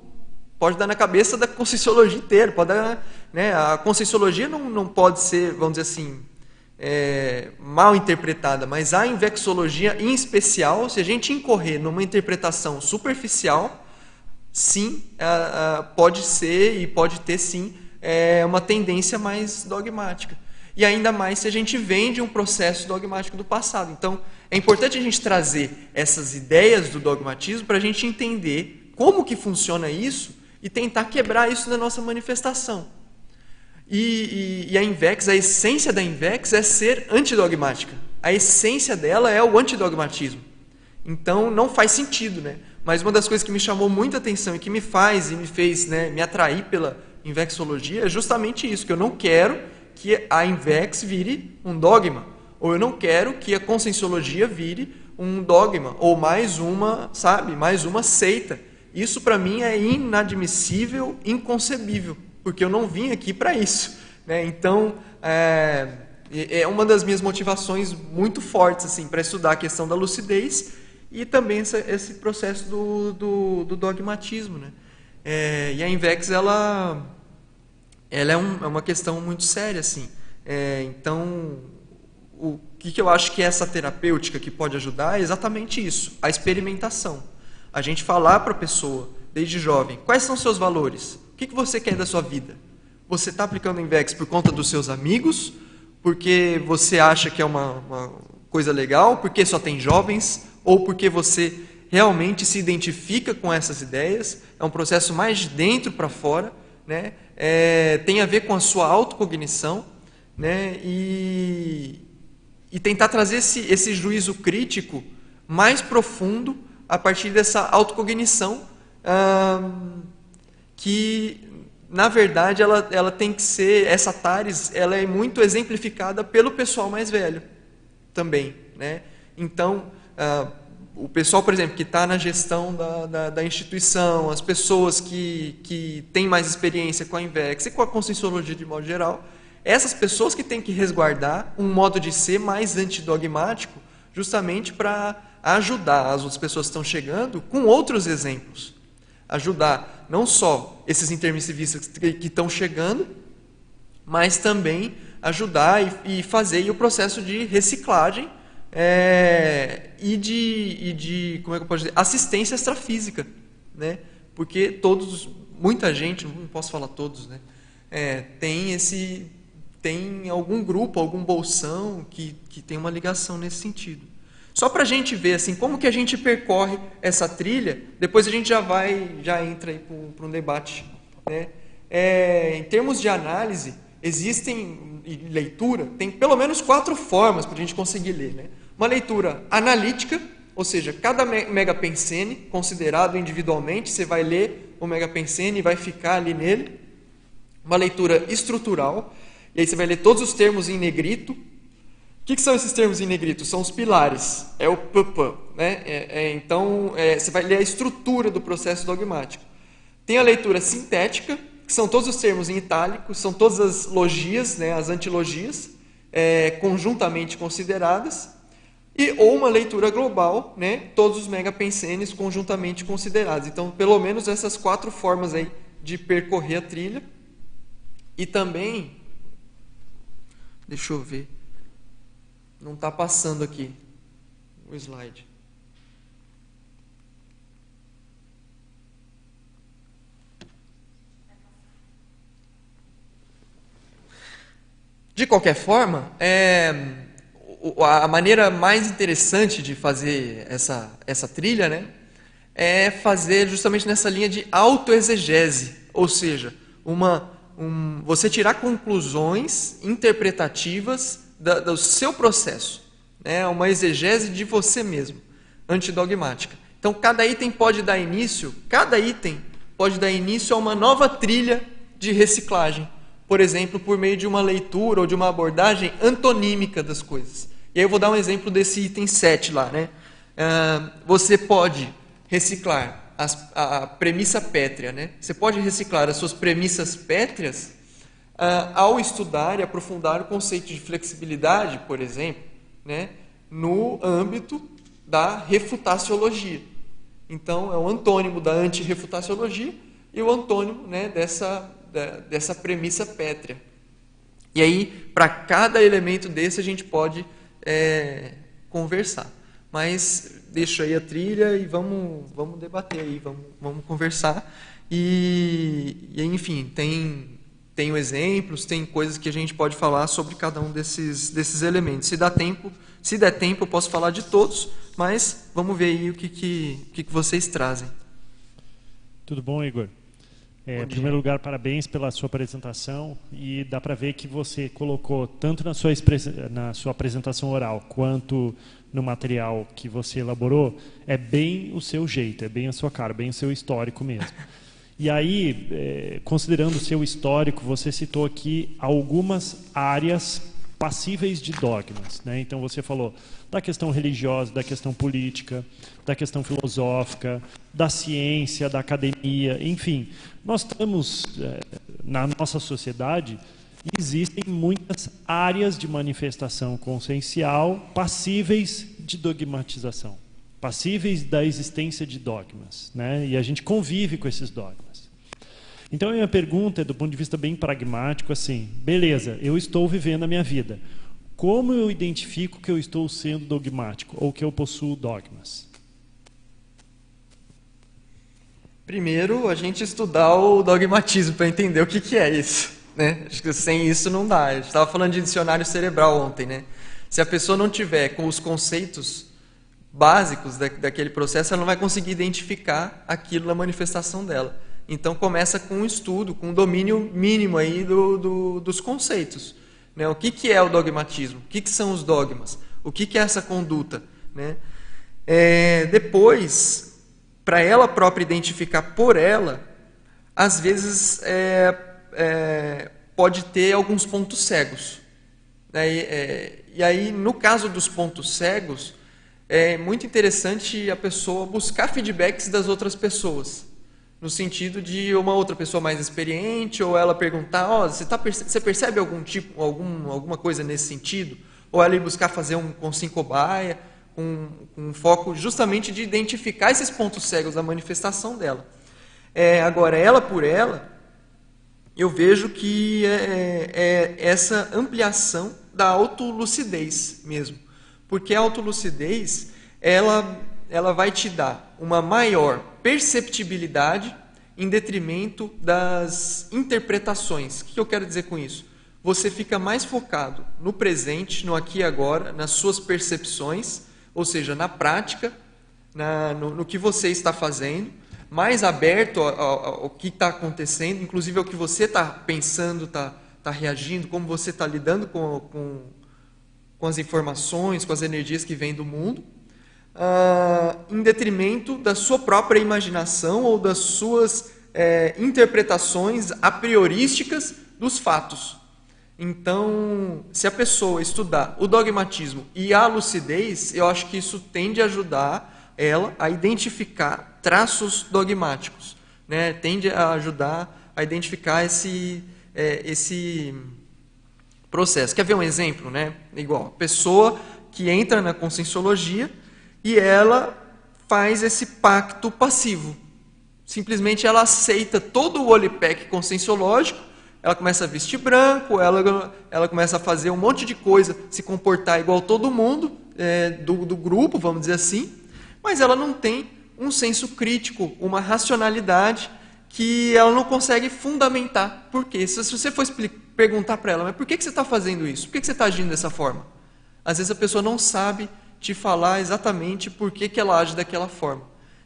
Pode dar na cabeça da conscienciologia inteira. Pode dar, né, a conscienciologia não, não pode ser, vamos dizer assim, é, mal interpretada, mas a invexologia, em especial, se a gente incorrer numa interpretação superficial, sim, pode ser e pode ter sim é, uma tendência mais dogmática. E ainda mais se a gente vem de um processo dogmático do passado. Então, é importante a gente trazer essas ideias do dogmatismo para a gente entender como que funciona isso e tentar quebrar isso na nossa manifestação. E, e, e, a Invex, a essência da Invex é ser antidogmática. A essência dela é o antidogmatismo. Então não faz sentido, né? Mas uma das coisas que me chamou muita atenção e que me faz e me fez né, me atrair pela Invexologia é justamente isso, que eu não quero que a Invex vire um dogma, ou eu não quero que a Conscienciologia vire um dogma, ou mais uma, sabe, mais uma seita. Isso para mim é inadmissível, inconcebível porque eu não vim aqui para isso. Né? Então, é, é uma das minhas motivações muito fortes assim, para estudar a questão da lucidez e também esse, esse processo do, do, do, dogmatismo. Né? É, e a Invex, ela, ela é, um, é, uma questão muito séria. Assim. É, então, o que, que eu acho que é essa terapêutica que pode ajudar é exatamente isso, a experimentação. A gente falar para a pessoa, desde jovem, quais são seus valores? O que, que você quer da sua vida? Você está aplicando o Invex por conta dos seus amigos? Porque você acha que é uma, uma coisa legal? Porque só tem jovens? Ou porque você realmente se identifica com essas ideias? É um processo mais de dentro para fora, né? É, tem a ver com a sua autocognição, né? E, e tentar trazer esse, esse juízo crítico mais profundo a partir dessa autocognição. Hum, que na verdade ela, ela tem que ser essa Tares ela é muito exemplificada pelo pessoal mais velho também né então uh, o pessoal por exemplo que está na gestão da, da, da, instituição as pessoas que, que têm mais experiência com a Invex e com a conscienciologia de modo geral essas pessoas que têm que resguardar um modo de ser mais antidogmático justamente para ajudar as outras pessoas que estão chegando com outros exemplos. Ajudar não só esses intermissivistas que estão chegando, mas também ajudar e, fazer o processo de reciclagem é, e, de, e de como é que eu posso dizer assistência extrafísica, né? Porque todos, muita gente, não posso falar todos, né? É, tem esse tem algum grupo, algum bolsão que, que tem uma ligação nesse sentido. Só para a gente ver assim como que a gente percorre essa trilha, depois a gente já vai, já entra para um debate. Né? É, em termos de análise, existem, e leitura, tem pelo menos quatro formas para a gente conseguir ler. Né? Uma leitura analítica, ou seja, cada megapensene, considerado individualmente, você vai ler o megapensene e vai ficar ali nele. Uma leitura estrutural, e aí você vai ler todos os termos em negrito, o que, que, são esses termos em negrito? São os pilares, é o PP. Né? É, é, então, é, você vai ler a estrutura do processo dogmático. Tem a leitura sintética, que são todos os termos em itálico, são todas as logias, né, as antilogias, é, conjuntamente consideradas. E, ou uma leitura global, né, todos os megapensenes conjuntamente considerados. Então, pelo menos essas quatro formas aí de percorrer a trilha. E também, deixa eu ver, não está passando aqui o slide. De qualquer forma, é, a maneira mais interessante de fazer essa, essa trilha né, é fazer justamente nessa linha de autoexegese, ou seja, uma, um, você tirar conclusões interpretativas da, do seu processo, né? uma exegese de você mesmo, antidogmática. Então, cada item pode dar início, cada item pode dar início a uma nova trilha de reciclagem. Por exemplo, por meio de uma leitura ou de uma abordagem antonímica das coisas. E eu vou dar um exemplo desse item 7 lá. Né? Uh, você pode reciclar as, a premissa pétrea. Né? Você pode reciclar as suas premissas pétreas ah, ao estudar e aprofundar o conceito de flexibilidade, por exemplo, né? no âmbito da refutaciologia. Então, é o antônimo da antirrefutaciologia e o antônimo né, dessa, da, dessa premissa pétrea. E aí, para cada elemento desse, a gente pode é, conversar. Mas deixo aí a trilha e vamos, vamos debater aí, vamos, vamos conversar. E, e, enfim, tem, tem exemplos, tem coisas que a gente pode falar sobre cada um desses, desses elementos. Se dá tempo, se der tempo, eu posso falar de todos, mas vamos ver aí o que, que, que, vocês trazem. Tudo bom, Igor? É, em primeiro lugar, parabéns pela sua apresentação e dá para ver que você colocou tanto na sua, na sua apresentação oral quanto no material que você elaborou é bem o seu jeito, é bem a sua cara, bem o seu histórico mesmo. *laughs* E aí, é, considerando o seu histórico, você citou aqui algumas áreas passíveis de dogmas. Né? Então você falou da questão religiosa, da questão política, da questão filosófica, da ciência, da academia, enfim. Nós estamos, é, na nossa sociedade, existem muitas áreas de manifestação consciencial passíveis de dogmatização, passíveis da existência de dogmas. Né? E a gente convive com esses dogmas. Então, a minha pergunta é do ponto de vista bem pragmático, assim, beleza, eu estou vivendo a minha vida. Como eu identifico que eu estou sendo dogmático ou que eu possuo dogmas? Primeiro, a gente estudar o dogmatismo para entender o que, que é isso. Né? Acho que sem isso não dá. A gente estava falando de dicionário cerebral ontem. Né? Se a pessoa não tiver com os conceitos básicos da, daquele processo, ela não vai conseguir identificar aquilo na manifestação dela. Então começa com um estudo, com um domínio mínimo aí do, do, dos conceitos. Né? O que, que é o dogmatismo? O que, que são os dogmas? O que, que é essa conduta? Né? É, depois, para ela própria identificar por ela, às vezes é, é, pode ter alguns pontos cegos. Né? É, e aí, no caso dos pontos cegos, é muito interessante a pessoa buscar feedbacks das outras pessoas. No sentido de uma outra pessoa mais experiente, ou ela perguntar, oh, você, tá, você percebe algum tipo, algum, alguma coisa nesse sentido? Ou ela ir buscar fazer um com cinco com, com um foco justamente de identificar esses pontos cegos da manifestação dela. É, agora, ela por ela, eu vejo que é, é, é essa ampliação da autolucidez mesmo. Porque a autolucidez, ela, ela vai te dar uma maior perceptibilidade em detrimento das interpretações. O que eu quero dizer com isso? Você fica mais focado no presente, no aqui e agora, nas suas percepções, ou seja, na prática, na, no, no, que você está fazendo, mais aberto ao, que está acontecendo, inclusive ao que você está pensando, está tá reagindo, como você está lidando com, com, com, as informações, com as energias que vêm do mundo, uh, em detrimento da sua própria imaginação ou das suas é, interpretações a priorísticas dos fatos. Então, se a pessoa estudar o dogmatismo e a lucidez, eu acho que isso tende a ajudar ela a identificar traços dogmáticos, né? tende a ajudar a identificar esse, é, esse processo. Quer ver um exemplo? Né? Igual, pessoa que entra na conscienciologia e ela faz esse pacto passivo. Simplesmente ela aceita todo o olipec conscienciológico ela começa a vestir branco, ela, ela começa a fazer um monte de coisa, se comportar igual todo mundo é, do, do grupo, vamos dizer assim, mas ela não tem um senso crítico, uma racionalidade que ela não consegue fundamentar. Por quê? Se, você for perguntar para ela, mas por que, que você está fazendo isso? Por que, que você está agindo dessa forma? Às vezes a pessoa não sabe te falar exatamente por que, que ela age daquela forma.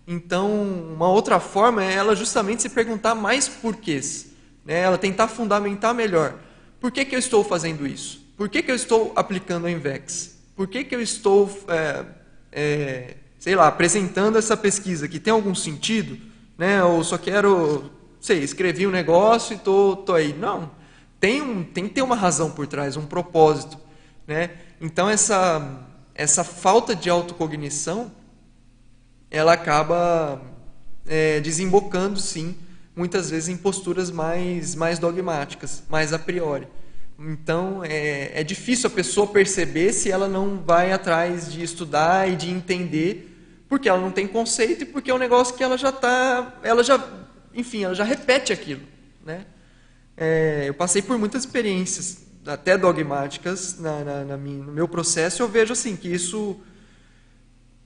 Então, uma outra forma é ela justamente se perguntar mais porquês né, ela tentar fundamentar melhor. Por que, que eu estou fazendo isso? Por que, que eu estou aplicando a Invex? Por que, que eu estou, é, é, sei lá, apresentando essa pesquisa que tem algum sentido? Né, ou só quero, sei, escrevi um negócio e tô, tô aí. Não, tem, um, tem que ter uma razão por trás, um propósito. Né? Então, essa, essa falta de autocognição, ela acaba é, desembocando, sim, muitas vezes em posturas mais, mais dogmáticas, mais a priori. Então, é, é difícil a pessoa perceber se ela não vai atrás de estudar e de entender, porque ela não tem conceito e porque é um negócio que ela já está, ela já, enfim, ela já repete aquilo, né? É, eu passei por muitas experiências, até dogmáticas, na, na, na minha, no meu processo, eu vejo assim que isso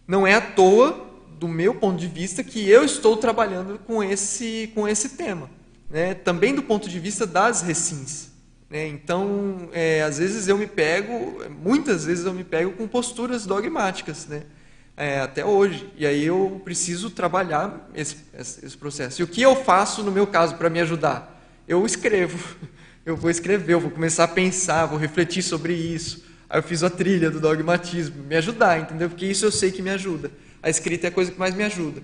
não é à toa, do meu ponto de vista, que eu estou trabalhando com esse, com esse tema. Né? Também do ponto de vista das recins. Né? Então, é, às vezes eu me pego, muitas vezes eu me pego com posturas dogmáticas, né? É, até hoje. E aí eu preciso trabalhar esse, esse processo. E o que eu faço, no meu caso, para me ajudar? Eu escrevo. *laughs* Eu vou escrever, eu vou começar a pensar, vou refletir sobre isso. Aí eu fiz a trilha do dogmatismo, me ajudar, entendeu? Porque isso eu sei que me ajuda. A escrita é a coisa que mais me ajuda.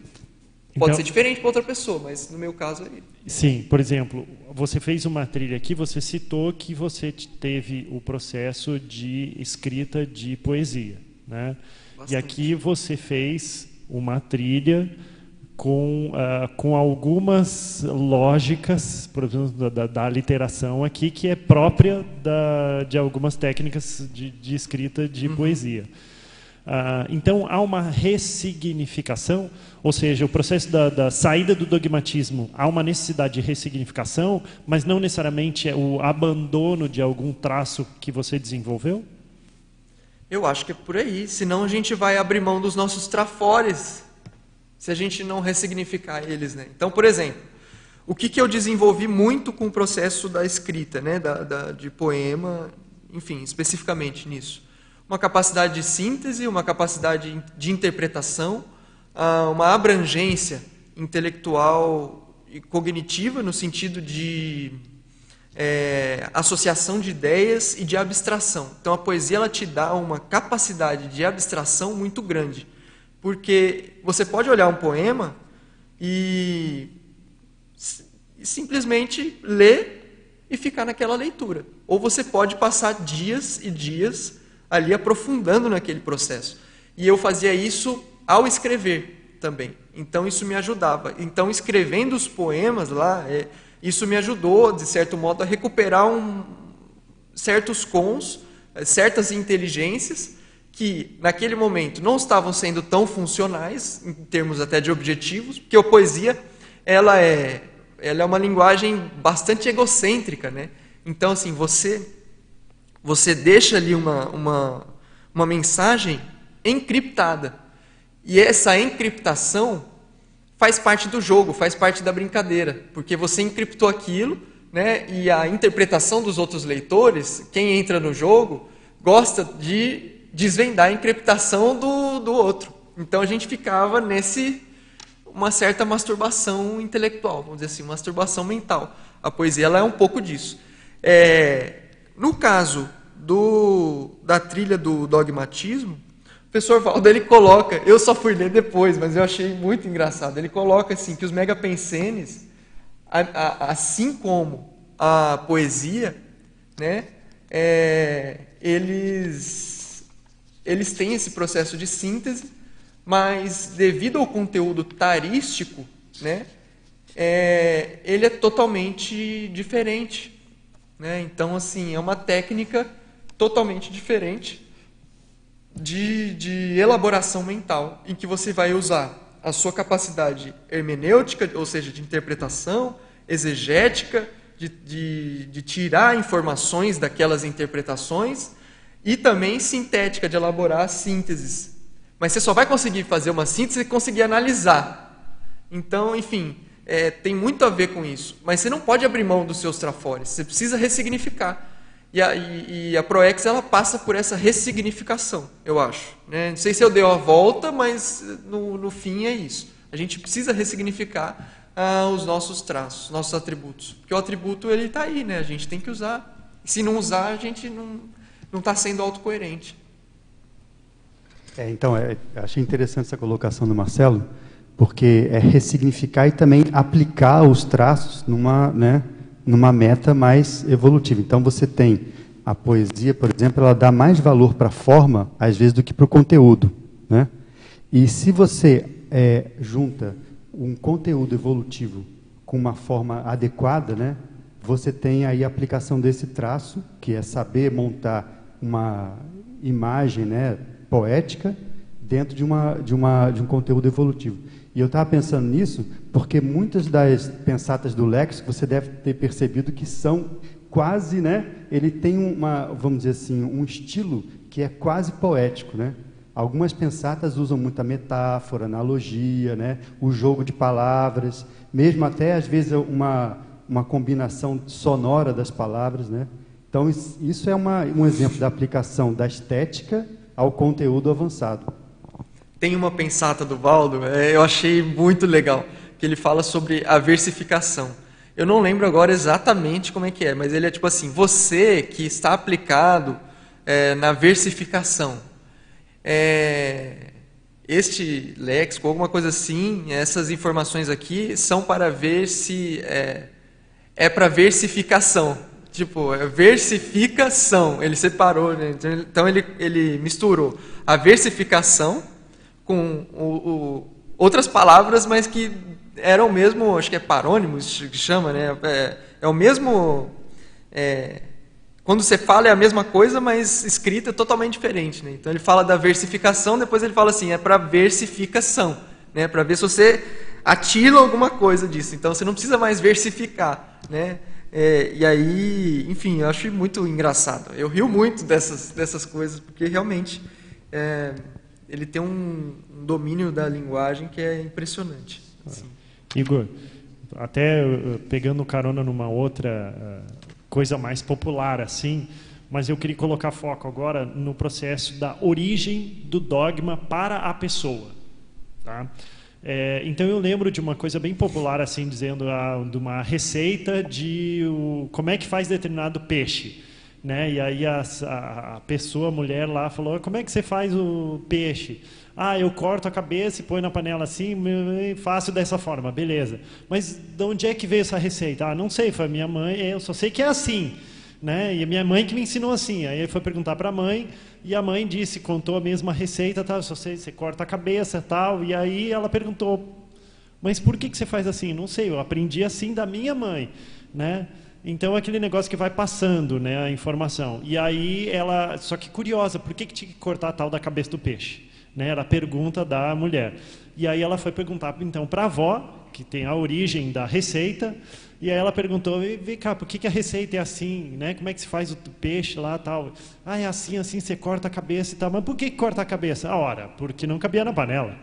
Pode então, ser diferente para outra pessoa, mas no meu caso é. Sim, por exemplo, você fez uma trilha aqui, você citou que você teve o processo de escrita de poesia, né? Bastante. E aqui você fez uma trilha com, uh, com algumas lógicas, por exemplo, da, da, literação aqui, que é própria da, de algumas técnicas de, de escrita de uhum. poesia. Uh, então, há uma ressignificação, ou seja, o processo da, da, saída do dogmatismo, há uma necessidade de ressignificação, mas não necessariamente é o abandono de algum traço que você desenvolveu? Eu acho que é por aí, senão a gente vai abrir mão dos nossos trafores se a gente não ressignificar eles. Né? Então, por exemplo, o que, que eu desenvolvi muito com o processo da escrita, né? da, da, de poema, enfim, especificamente nisso? Uma capacidade de síntese, uma capacidade de interpretação, ah, uma abrangência intelectual e cognitiva, no sentido de é, associação de ideias e de abstração. Então, a poesia ela te dá uma capacidade de abstração muito grande porque você pode olhar um poema e simplesmente ler e ficar naquela leitura. Ou você pode passar dias e dias ali aprofundando naquele processo. E eu fazia isso ao escrever também. Então isso me ajudava. Então escrevendo os poemas lá, é, isso me ajudou de certo modo a recuperar um, certos cons, é, certas inteligências que naquele momento não estavam sendo tão funcionais em termos até de objetivos, porque a poesia ela é ela é uma linguagem bastante egocêntrica, né? Então assim você você deixa ali uma uma, uma mensagem encriptada e essa encriptação faz parte do jogo, faz parte da brincadeira, porque você encriptou aquilo, né? E a interpretação dos outros leitores, quem entra no jogo gosta de desvendar a encriptação do, do outro. Então a gente ficava nesse uma certa masturbação intelectual, vamos dizer assim, masturbação mental. A poesia ela é um pouco disso. É, no caso do, da trilha do dogmatismo, o professor Valdo ele coloca, eu só fui ler depois, mas eu achei muito engraçado. Ele coloca assim que os megapensenes, assim como a poesia, né, é, eles eles têm esse processo de síntese, mas devido ao conteúdo tarístico, né, é, ele é totalmente diferente. Né? Então, assim, é uma técnica totalmente diferente de, de elaboração mental, em que você vai usar a sua capacidade hermenêutica, ou seja, de interpretação, exegética, de, de, de tirar informações daquelas interpretações e também sintética, de elaborar sínteses. Mas você só vai conseguir fazer uma síntese e conseguir analisar. Então, enfim, é, tem muito a ver com isso. Mas você não pode abrir mão dos seus trafores, você precisa ressignificar. E a, e, a ProEx ela passa por essa ressignificação, eu acho. Né? Não sei se eu dei a volta, mas no, no fim é isso. A gente precisa ressignificar ah, os nossos traços, nossos atributos. Porque o atributo ele está aí, né? a gente tem que usar. Se não usar, a gente não, não está sendo autocoerente. É, então, é, achei interessante essa colocação do Marcelo, porque é ressignificar e também aplicar os traços numa, né, numa meta mais evolutiva. Então, você tem a poesia, por exemplo, ela dá mais valor para a forma, às vezes, do que para o conteúdo. Né? E se você é, junta um conteúdo evolutivo com uma forma adequada, né, você tem aí a aplicação desse traço, que é saber montar uma imagem né, poética dentro de, uma, de, uma, de um conteúdo evolutivo. E eu estava pensando nisso porque muitas das pensatas do Lex você deve ter percebido que são quase, né? Ele tem uma, vamos dizer assim, um estilo que é quase poético, né? Algumas pensatas usam muita metáfora, analogia, né? O jogo de palavras, mesmo até às vezes uma uma combinação sonora das palavras, né? Então isso é uma, um exemplo da aplicação da estética ao conteúdo avançado. Tem uma pensata do Valdo, é, eu achei muito legal, que ele fala sobre a versificação. Eu não lembro agora exatamente como é que é, mas ele é tipo assim: você que está aplicado é, na versificação, é, este léxico, alguma coisa assim, essas informações aqui são para ver se é, é para versificação. Tipo, é versificação. Ele separou, né? então ele, ele misturou a versificação com o, o, outras palavras, mas que eram mesmo, acho que é parônimos que chama, né? É, é o mesmo. É, quando você fala é a mesma coisa, mas escrita é totalmente diferente. Né? Então ele fala da versificação, depois ele fala assim, é para versificação, né? para ver se você atila alguma coisa disso. Então você não precisa mais versificar. Né? É, e aí, enfim, eu acho muito engraçado. Eu rio muito dessas, dessas coisas, porque realmente é, ele tem um, um, domínio da linguagem que é impressionante. Assim. Igor, até uh, pegando carona numa outra uh, coisa mais popular assim, mas eu queria colocar foco agora no processo da origem do dogma para a pessoa. Tá? É, então eu lembro de uma coisa bem popular assim dizendo ah, de uma receita de o, como é que faz determinado peixe né? E aí a, a, a, pessoa, a mulher lá, falou: como é que você faz o peixe? Ah, eu corto a cabeça e põe na panela assim, faço dessa forma, beleza. Mas de onde é que veio essa receita? Ah, não sei, foi a minha mãe, eu só sei que é assim. Né? E a minha mãe que me ensinou assim. Aí ele foi perguntar para a mãe e a mãe disse, contou a mesma receita, tal, só sei, você corta a cabeça, tal. E aí ela perguntou, mas por que que você faz assim? Não sei, eu aprendi assim da minha mãe, né? Então é aquele negócio que vai passando, né, a informação. E aí ela, só que curiosa, por que, que tinha que cortar a tal da cabeça do peixe? Né, era a pergunta da mulher. E aí ela foi perguntar então para a avó, que tem a origem da receita, e aí ela perguntou, vem cá, por que, que a receita é assim, né? Como é que se faz o peixe lá tal? Ah, é assim, assim, você corta a cabeça e tal. Mas por que, que corta a cabeça? A hora, porque não cabia na panela.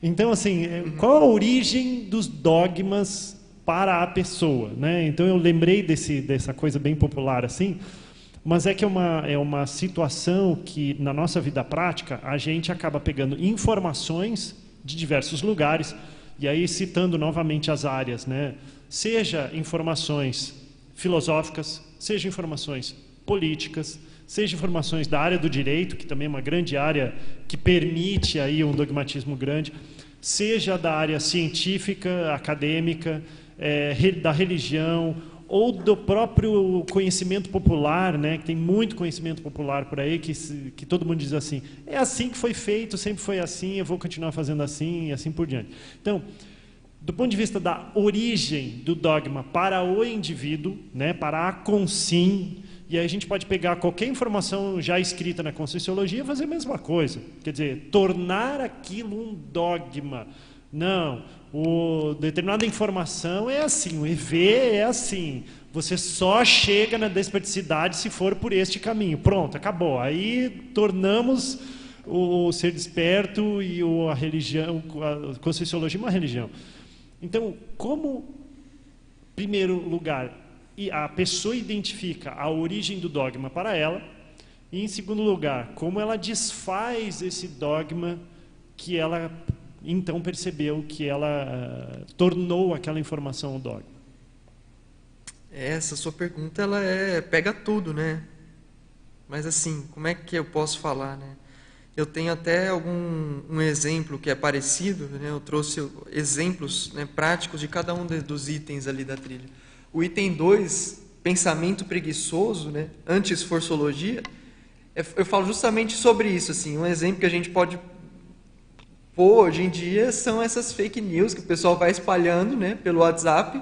Então, assim, é, qual a origem dos dogmas para a pessoa, né? Então eu lembrei desse, dessa coisa bem popular assim, mas é que é uma, é uma situação que na nossa vida prática a gente acaba pegando informações de diversos lugares e aí citando novamente as áreas, né? Seja informações filosóficas, seja informações políticas, seja informações da área do direito, que também é uma grande área que permite aí um dogmatismo grande, seja da área científica, acadêmica, é, da religião ou do próprio conhecimento popular, né? Que tem muito conhecimento popular por aí que que todo mundo diz assim, é assim que foi feito, sempre foi assim, eu vou continuar fazendo assim e assim por diante. Então, do ponto de vista da origem do dogma para o indivíduo, né? Para a consim e aí a gente pode pegar qualquer informação já escrita na Conscienciologia e fazer a mesma coisa. Quer dizer, tornar aquilo um dogma. Não, o determinada informação é assim, o EV é assim. Você só chega na desperticidade se for por este caminho. Pronto, acabou. Aí tornamos o ser desperto e a religião, a conscienciologia uma religião. Então, como primeiro lugar, a pessoa identifica a origem do dogma para ela, e em segundo lugar, como ela desfaz esse dogma que ela então percebeu que ela uh, tornou aquela informação um dogma. Essa sua pergunta ela é pega tudo, né? Mas assim, como é que eu posso falar, né? Eu tenho até algum um exemplo que é parecido, né? Eu trouxe exemplos né, práticos de cada um dos itens ali da trilha. O item 2, pensamento preguiçoso, né? Anti-esforçologia, eu falo justamente sobre isso, assim, um exemplo que a gente pode pô, hoje em dia são essas fake news que o pessoal vai espalhando né, pelo WhatsApp,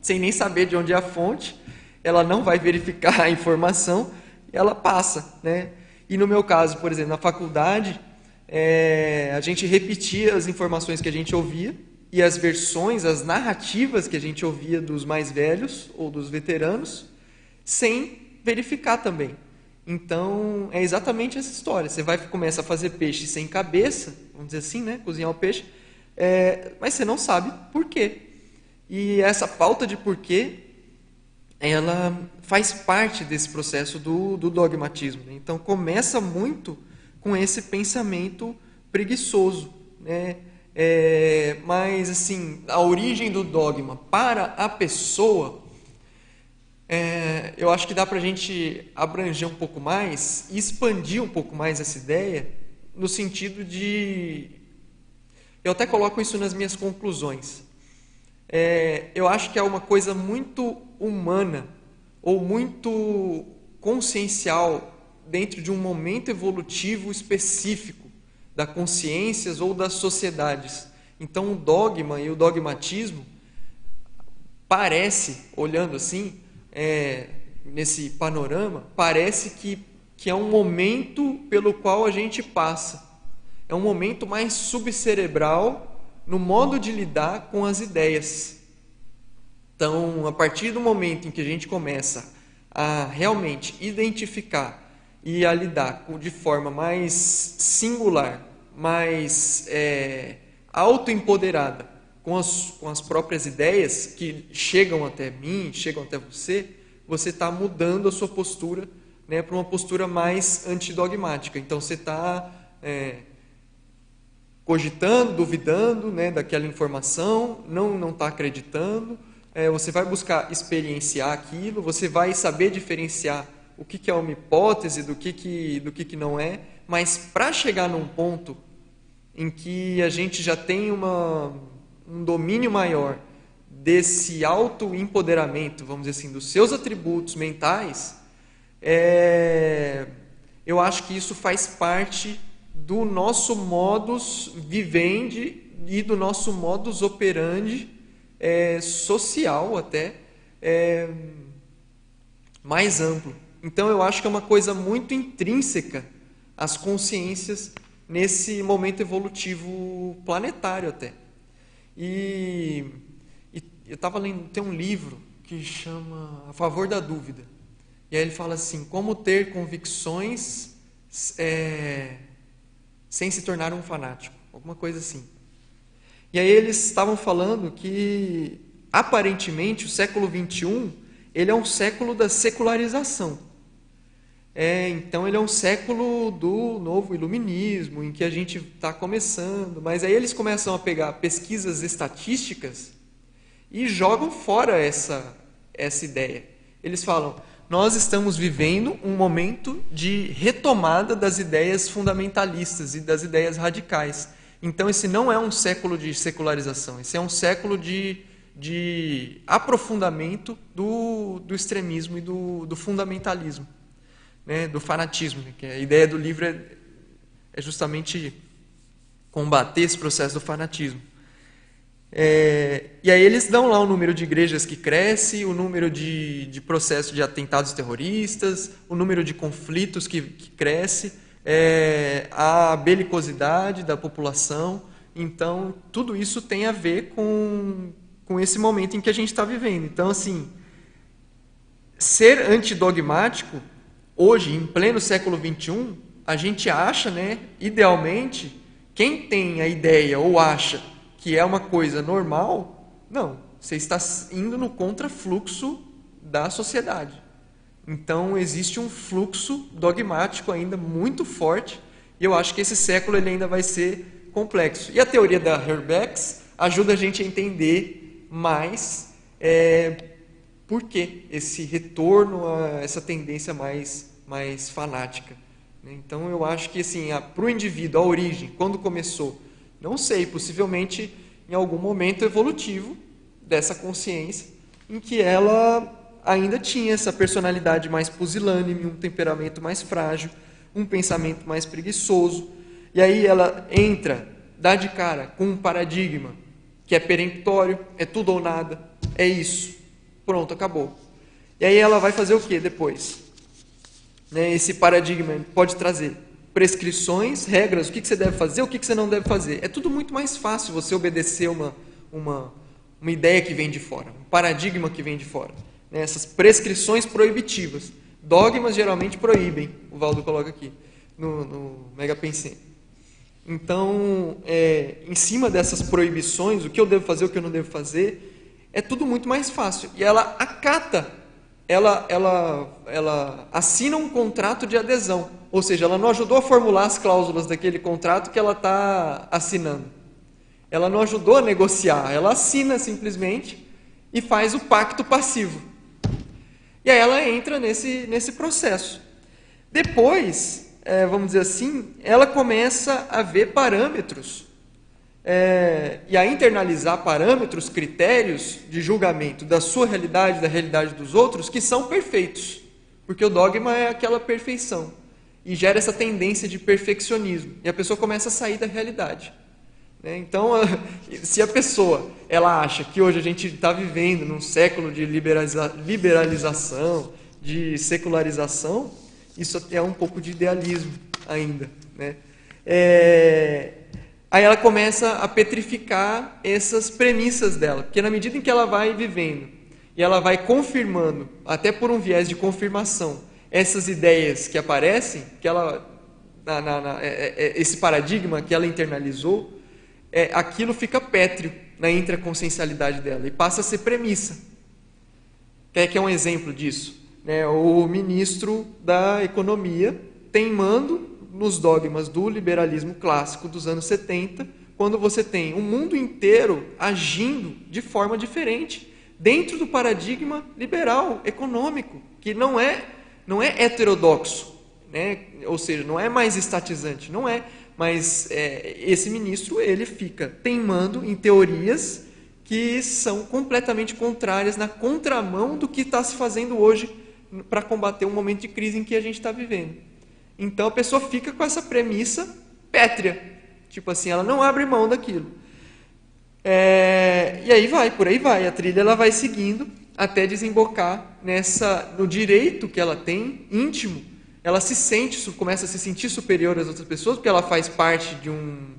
sem nem saber de onde é a fonte. Ela não vai verificar *laughs* a informação e ela passa. Né? E no meu caso, por exemplo, na faculdade, é, a gente repetia as informações que a gente ouvia e as versões, as narrativas que a gente ouvia dos mais velhos ou dos veteranos, sem verificar também. Então, é exatamente essa história. Você vai começa a fazer peixe sem cabeça, vamos dizer assim, né? Cozinhar o peixe, é, mas você não sabe por quê. E essa falta de porquê, ela faz parte desse processo do, do dogmatismo. Né? Então, começa muito com esse pensamento preguiçoso, né? É, mas assim, a origem do dogma para a pessoa é, eu acho que dá para a gente abranger um pouco mais e expandir um pouco mais essa ideia no sentido de. Eu até coloco isso nas minhas conclusões. É, eu acho que é uma coisa muito humana ou muito consciencial dentro de um momento evolutivo específico da consciências ou das sociedades. Então, o dogma e o dogmatismo parece, olhando assim, é, nesse panorama, parece que, que é um momento pelo qual a gente passa. É um momento mais subcerebral no modo de lidar com as ideias. Então, a partir do momento em que a gente começa a realmente identificar e a lidar de forma mais singular, mais é, autoempoderada com as, com as próprias ideias que chegam até mim, chegam até você, você está mudando a sua postura né, para uma postura mais antidogmática. Então você está é, cogitando, duvidando né, daquela informação, não não está acreditando. É, você vai buscar experienciar aquilo, você vai saber diferenciar o que, que é uma hipótese do que, que, do que, que não é, mas para chegar num ponto em que a gente já tem uma um domínio maior desse auto-empoderamento, vamos dizer assim, dos seus atributos mentais, é, eu acho que isso faz parte do nosso modus vivendi e do nosso modus operandi é, social até é, mais amplo. Então eu acho que é uma coisa muito intrínseca às consciências nesse momento evolutivo planetário até. E, e eu estava lendo, tem um livro que chama A Favor da Dúvida. E aí ele fala assim: como ter convicções é, sem se tornar um fanático, alguma coisa assim. E aí eles estavam falando que aparentemente o século 21 ele é um século da secularização. É, então ele é um século do novo iluminismo, em que a gente está começando, mas aí eles começam a pegar pesquisas estatísticas e jogam fora essa, essa ideia. Eles falam: nós estamos vivendo um momento de retomada das ideias fundamentalistas e das ideias radicais. Então esse não é um século de secularização, esse é um século de, de aprofundamento do, do extremismo e do, do fundamentalismo né, do fanatismo, né, que a ideia do livro é, é justamente combater esse processo do fanatismo. É, e aí eles dão lá o número de igrejas que cresce, o número de, de processos de atentados terroristas, o número de conflitos que, que cresce, é, a belicosidade da população. Então, tudo isso tem a ver com, com esse momento em que a gente está vivendo. Então, assim, ser antidogmático hoje, em pleno século XXI, a gente acha, né, idealmente, quem tem a ideia ou acha que é uma coisa normal, não, você está indo no contrafluxo da sociedade. Então existe um fluxo dogmático ainda muito forte, e eu acho que esse século ele ainda vai ser complexo. E a teoria da Herbex ajuda a gente a entender mais é, por que esse retorno a essa tendência mais mais fanática. Né? Então eu acho que assim, para o indivíduo, a origem, quando começou, não sei, possivelmente em algum momento evolutivo dessa consciência, em que ela ainda tinha essa personalidade mais pusilânime, um temperamento mais frágil, um pensamento mais preguiçoso. E aí ela entra dá de cara com um paradigma que é peremptório, é tudo ou nada, é isso. Pronto, acabou. E aí ela vai fazer o que depois? Né, esse paradigma pode trazer prescrições, regras, o que, que você deve fazer, o que, que você não deve fazer. É tudo muito mais fácil você obedecer uma, uma, uma ideia que vem de fora, um paradigma que vem de fora. Né? Essas prescrições proibitivas. Dogmas geralmente proíbem, o Valdo coloca aqui, no, no Mega Pensem. Então, é, em cima dessas proibições, o que eu devo fazer, o que eu não devo fazer, é tudo muito mais fácil. E ela acata, ela, ela, ela assina um contrato de adesão. Ou seja, ela não ajudou a formular as cláusulas daquele contrato que ela está assinando. Ela não ajudou a negociar, ela assina simplesmente e faz o pacto passivo. E aí ela entra nesse, nesse processo. Depois, é, vamos dizer assim, ela começa a ver parâmetros é, e a internalizar parâmetros, critérios de julgamento da sua realidade, da realidade dos outros, que são perfeitos. Porque o dogma é aquela perfeição e gera essa tendência de perfeccionismo. E a pessoa começa a sair da realidade. Né? Então, *laughs* se a pessoa ela acha que hoje a gente está vivendo num século de liberaliza liberalização, de secularização, isso é um pouco de idealismo ainda. Né? É... Aí ela começa a petrificar essas premissas dela, porque na medida em que ela vai vivendo e ela vai confirmando, até por um viés de confirmação, essas ideias que aparecem, que ela, na, na, na, é, é, é, esse paradigma que ela internalizou, é, aquilo fica pétreo na intraconsciencialidade dela e passa a ser premissa. Quer que é um exemplo disso? Né? O ministro da Economia teimando nos dogmas do liberalismo clássico dos anos 70, quando você tem o mundo inteiro agindo de forma diferente, dentro do paradigma liberal econômico, que não é não é heterodoxo, né? ou seja, não é mais estatizante, não é. Mas é, esse ministro ele fica teimando em teorias que são completamente contrárias, na contramão do que está se fazendo hoje para combater o momento de crise em que a gente está vivendo. Então a pessoa fica com essa premissa pétrea, tipo assim, ela não abre mão daquilo. É, e aí vai, por aí vai, a trilha ela vai seguindo até desembocar nessa no direito que ela tem íntimo. Ela se sente, começa a se sentir superior às outras pessoas porque ela faz parte de um,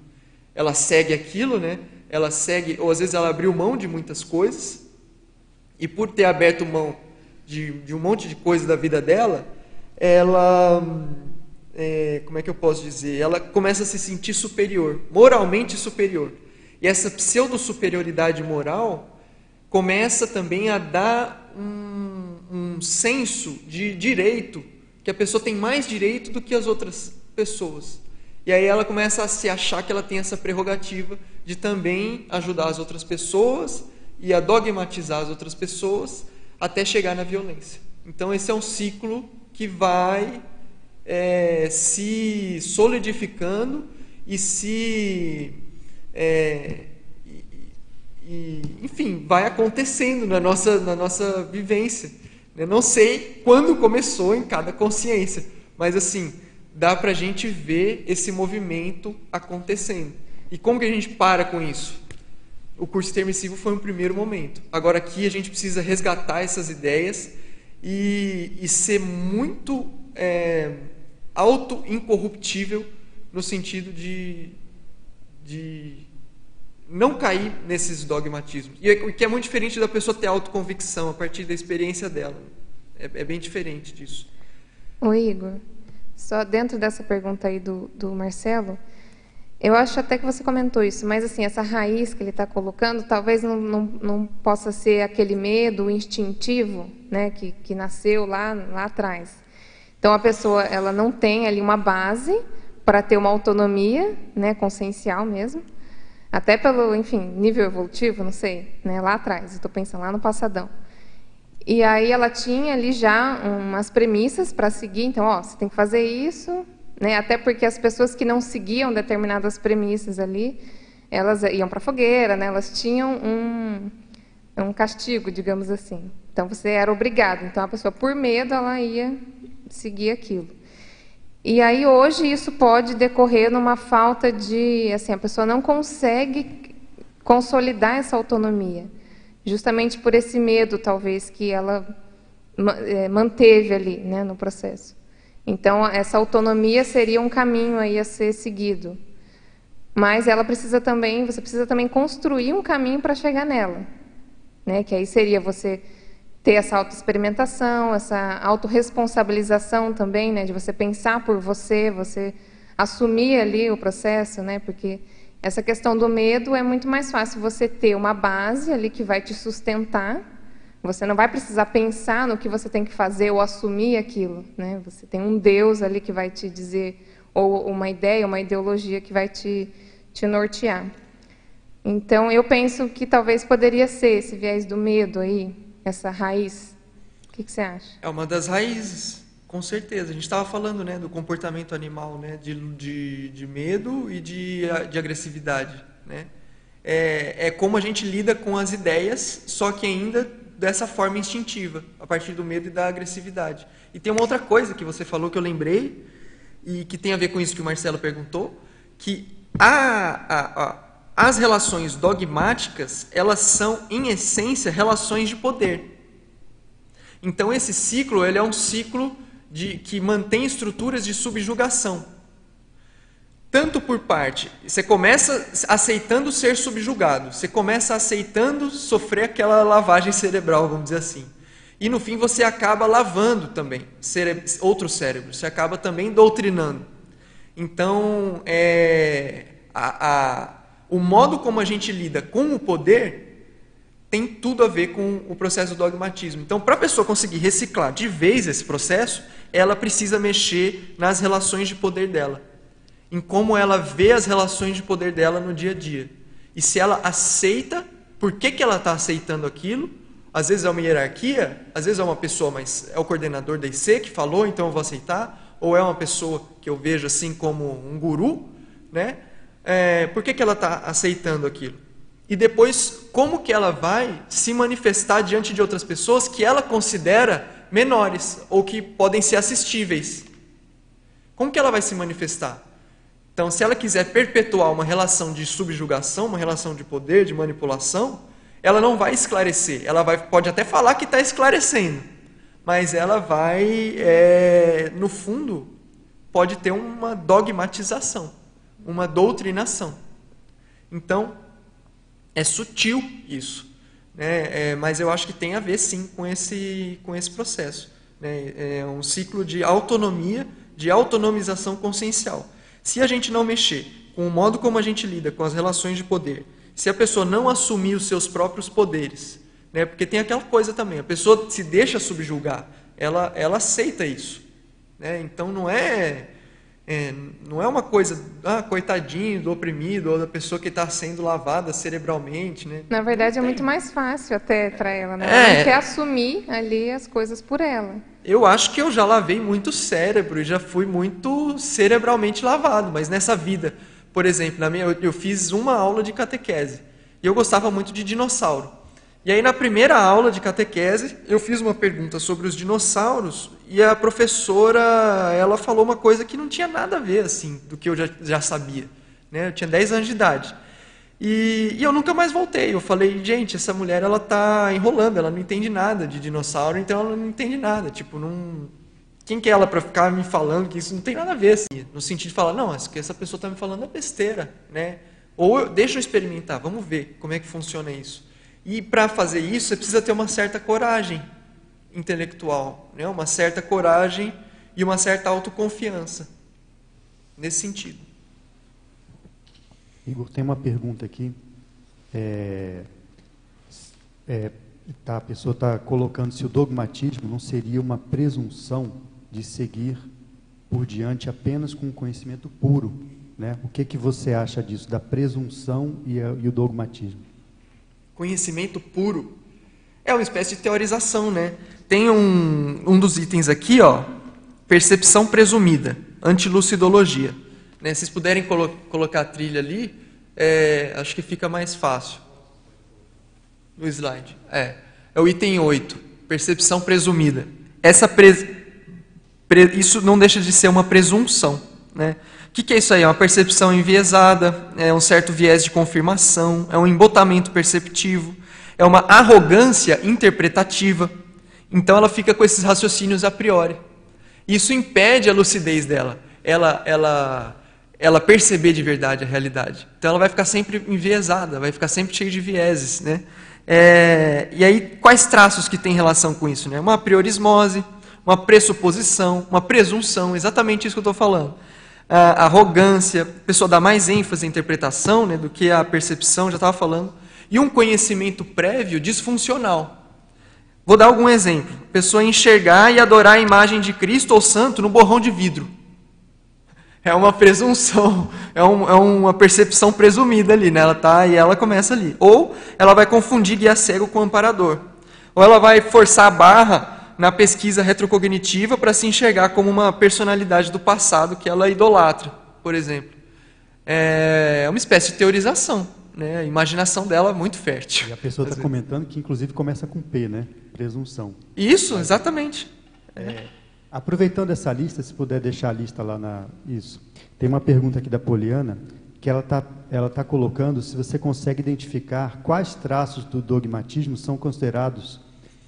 ela segue aquilo, né? Ela segue, ou às vezes ela abriu mão de muitas coisas e por ter aberto mão de, de um monte de coisas da vida dela, ela é, como é que eu posso dizer? Ela começa a se sentir superior, moralmente superior. E essa pseudo superioridade moral começa também a dar um, um senso de direito, que a pessoa tem mais direito do que as outras pessoas. E aí ela começa a se achar que ela tem essa prerrogativa de também ajudar as outras pessoas e a dogmatizar as outras pessoas até chegar na violência. Então esse é um ciclo que vai é, se solidificando e se é, e, enfim, vai acontecendo na nossa, na nossa vivência. Eu não sei quando começou em cada consciência, mas assim, dá para a gente ver esse movimento acontecendo. E como que a gente para com isso? O curso intermissivo foi um primeiro momento. Agora aqui a gente precisa resgatar essas ideias e, e ser muito é, auto-incorruptível no sentido de, de não cair nesses dogmatismos. E o que é muito diferente da pessoa ter autoconvicção a partir da experiência dela. É, é bem diferente disso. O Igor, só dentro dessa pergunta aí do, do Marcelo, eu acho até que você comentou isso, mas assim, essa raiz que ele está colocando, talvez não, não, não, possa ser aquele medo instintivo, né, que, que nasceu lá, lá atrás. Então a pessoa ela não tem ali uma base para ter uma autonomia, né, consciencial mesmo, até pelo, enfim, nível evolutivo, não sei, né, lá atrás, estou pensando lá no passadão. E aí ela tinha ali já umas premissas para seguir, então, ó, você tem que fazer isso, né, até porque as pessoas que não seguiam determinadas premissas ali, elas iam para a fogueira, né, elas tinham um, um castigo, digamos assim. Então você era obrigado. Então a pessoa, por medo, ela ia seguir aquilo. E aí hoje isso pode decorrer numa falta de, assim, a pessoa não consegue consolidar essa autonomia, justamente por esse medo, talvez, que ela é, manteve ali, né, no processo. Então essa autonomia seria um caminho aí a ser seguido, mas ela precisa também, você precisa também construir um caminho para chegar nela, né? Que aí seria você ter essa autoexperimentação, essa autorresponsabilização também, né, de você pensar por você, você assumir ali o processo, né, porque essa questão do medo é muito mais fácil você ter uma base ali que vai te sustentar. Você não vai precisar pensar no que você tem que fazer ou assumir aquilo, né? Você tem um Deus ali que vai te dizer ou uma ideia, uma ideologia que vai te te nortear. Então eu penso que talvez poderia ser esse viés do medo aí, essa raiz? O que, que você acha? É uma das raízes, com certeza. A gente estava falando né, do comportamento animal, né, de, de, de medo e de, de agressividade. Né? É, é como a gente lida com as ideias, só que ainda dessa forma instintiva, a partir do medo e da agressividade. E tem uma outra coisa que você falou que eu lembrei, e que tem a ver com isso que o Marcelo perguntou, que a, a, a as relações dogmáticas, elas são, em essência, relações de poder. Então, esse ciclo ele é um ciclo de, que mantém estruturas de subjugação. Tanto por parte, você começa aceitando ser subjugado, você começa aceitando sofrer aquela lavagem cerebral, vamos dizer assim. E no fim você acaba lavando também cére outro cérebro, você acaba também doutrinando. Então, é, a, a o modo como a gente lida com o poder tem tudo a ver com o processo do dogmatismo. Então, para a pessoa conseguir reciclar de vez esse processo, ela precisa mexer nas relações de poder dela, em como ela vê as relações de poder dela no dia a dia. E se ela aceita, por que, que ela está aceitando aquilo? Às vezes é uma hierarquia, às vezes é uma pessoa, mas é o coordenador da IC que falou, então eu vou aceitar, ou é uma pessoa que eu vejo assim como um guru, né? É, por que, que ela está aceitando aquilo? E depois, como que ela vai se manifestar diante de outras pessoas que ela considera menores ou que podem ser assistíveis? Como que ela vai se manifestar? Então, se ela quiser perpetuar uma relação de subjugação, uma relação de poder, de manipulação, ela não vai esclarecer. Ela vai, pode até falar que está esclarecendo, mas ela vai, é, no fundo, pode ter uma dogmatização uma doutrinação. Então, é sutil isso, né? É, mas eu acho que tem a ver sim com esse, com esse processo. Né? É um ciclo de autonomia, de autonomização consciencial. Se a gente não mexer com o modo como a gente lida com as relações de poder, se a pessoa não assumir os seus próprios poderes, né? porque tem aquela coisa também, a pessoa se deixa subjugar, ela, ela aceita isso. Né? Então não é é, não é uma coisa, ah, coitadinho do oprimido ou da pessoa que está sendo lavada cerebralmente, né? Na verdade, é muito mais fácil até para ela, né? Ela não quer assumir ali as coisas por ela. Eu acho que eu já lavei muito cérebro e já fui muito cerebralmente lavado, mas nessa vida, por exemplo, na minha, eu fiz uma aula de catequese e eu gostava muito de dinossauro. E aí, na primeira aula de catequese, eu fiz uma pergunta sobre os dinossauros e a professora ela falou uma coisa que não tinha nada a ver assim do que eu já, já sabia. Né? Eu tinha 10 anos de idade. E, e, eu nunca mais voltei. Eu falei, gente, essa mulher ela tá enrolando, ela não entende nada de dinossauro, então ela não entende nada. Tipo, não. Quem que é ela para ficar me falando que isso não tem nada a ver assim? No sentido de falar, não, que essa pessoa está me falando é besteira, né? Ou deixa eu experimentar, vamos ver como é que funciona isso. E para fazer isso, você precisa ter uma certa coragem intelectual, né? uma certa coragem e uma certa autoconfiança. Nesse sentido. Igor, tem uma pergunta aqui. É, é, tá, a pessoa está colocando se o dogmatismo não seria uma presunção de seguir por diante apenas com o conhecimento puro. Né? O que, que você acha disso, da presunção e, e o dogmatismo? Conhecimento puro. É uma espécie de teorização, né? Tem um, um dos itens aqui, ó, percepção presumida, antilucidologia. Né? Se vocês puderem colo colocar a trilha ali, é, acho que fica mais fácil. No slide. É, é o item 8, percepção presumida. Essa isso não deixa de ser uma presunção. Né? O que, que é isso aí? É uma percepção enviesada, é um certo viés de confirmação, é um embotamento perceptivo, é uma arrogância interpretativa. Então ela fica com esses raciocínios a priori. Isso impede a lucidez dela, ela, ela, ela perceber de verdade a realidade. Então ela vai ficar sempre enviesada, vai ficar sempre cheia de vieses. Né? É, e aí, quais traços que tem relação com isso? Né? Uma priorismose, uma pressuposição, uma presunção, exatamente isso que eu estou falando. A arrogância, a pessoa dá mais ênfase à interpretação né, do que à percepção, já estava falando. E um conhecimento prévio disfuncional. Vou dar algum exemplo. A pessoa enxergar e adorar a imagem de Cristo ou santo no borrão de vidro. É uma presunção, é, um, é uma percepção presumida ali, né? Ela tá e ela começa ali. Ou ela vai confundir guia cego com amparador. Ou ela vai forçar a barra na pesquisa retrocognitiva para se enxergar como uma personalidade do passado que ela idolatra, por exemplo. É uma espécie de teorização. Né? A imaginação dela é muito fértil. E a pessoa está comentando que, inclusive, começa com P, né? Presunção. Isso, exatamente. É, aproveitando essa lista, se puder deixar a lista lá na. Isso. Tem uma pergunta aqui da Poliana que ela está ela tá colocando se você consegue identificar quais traços do dogmatismo são considerados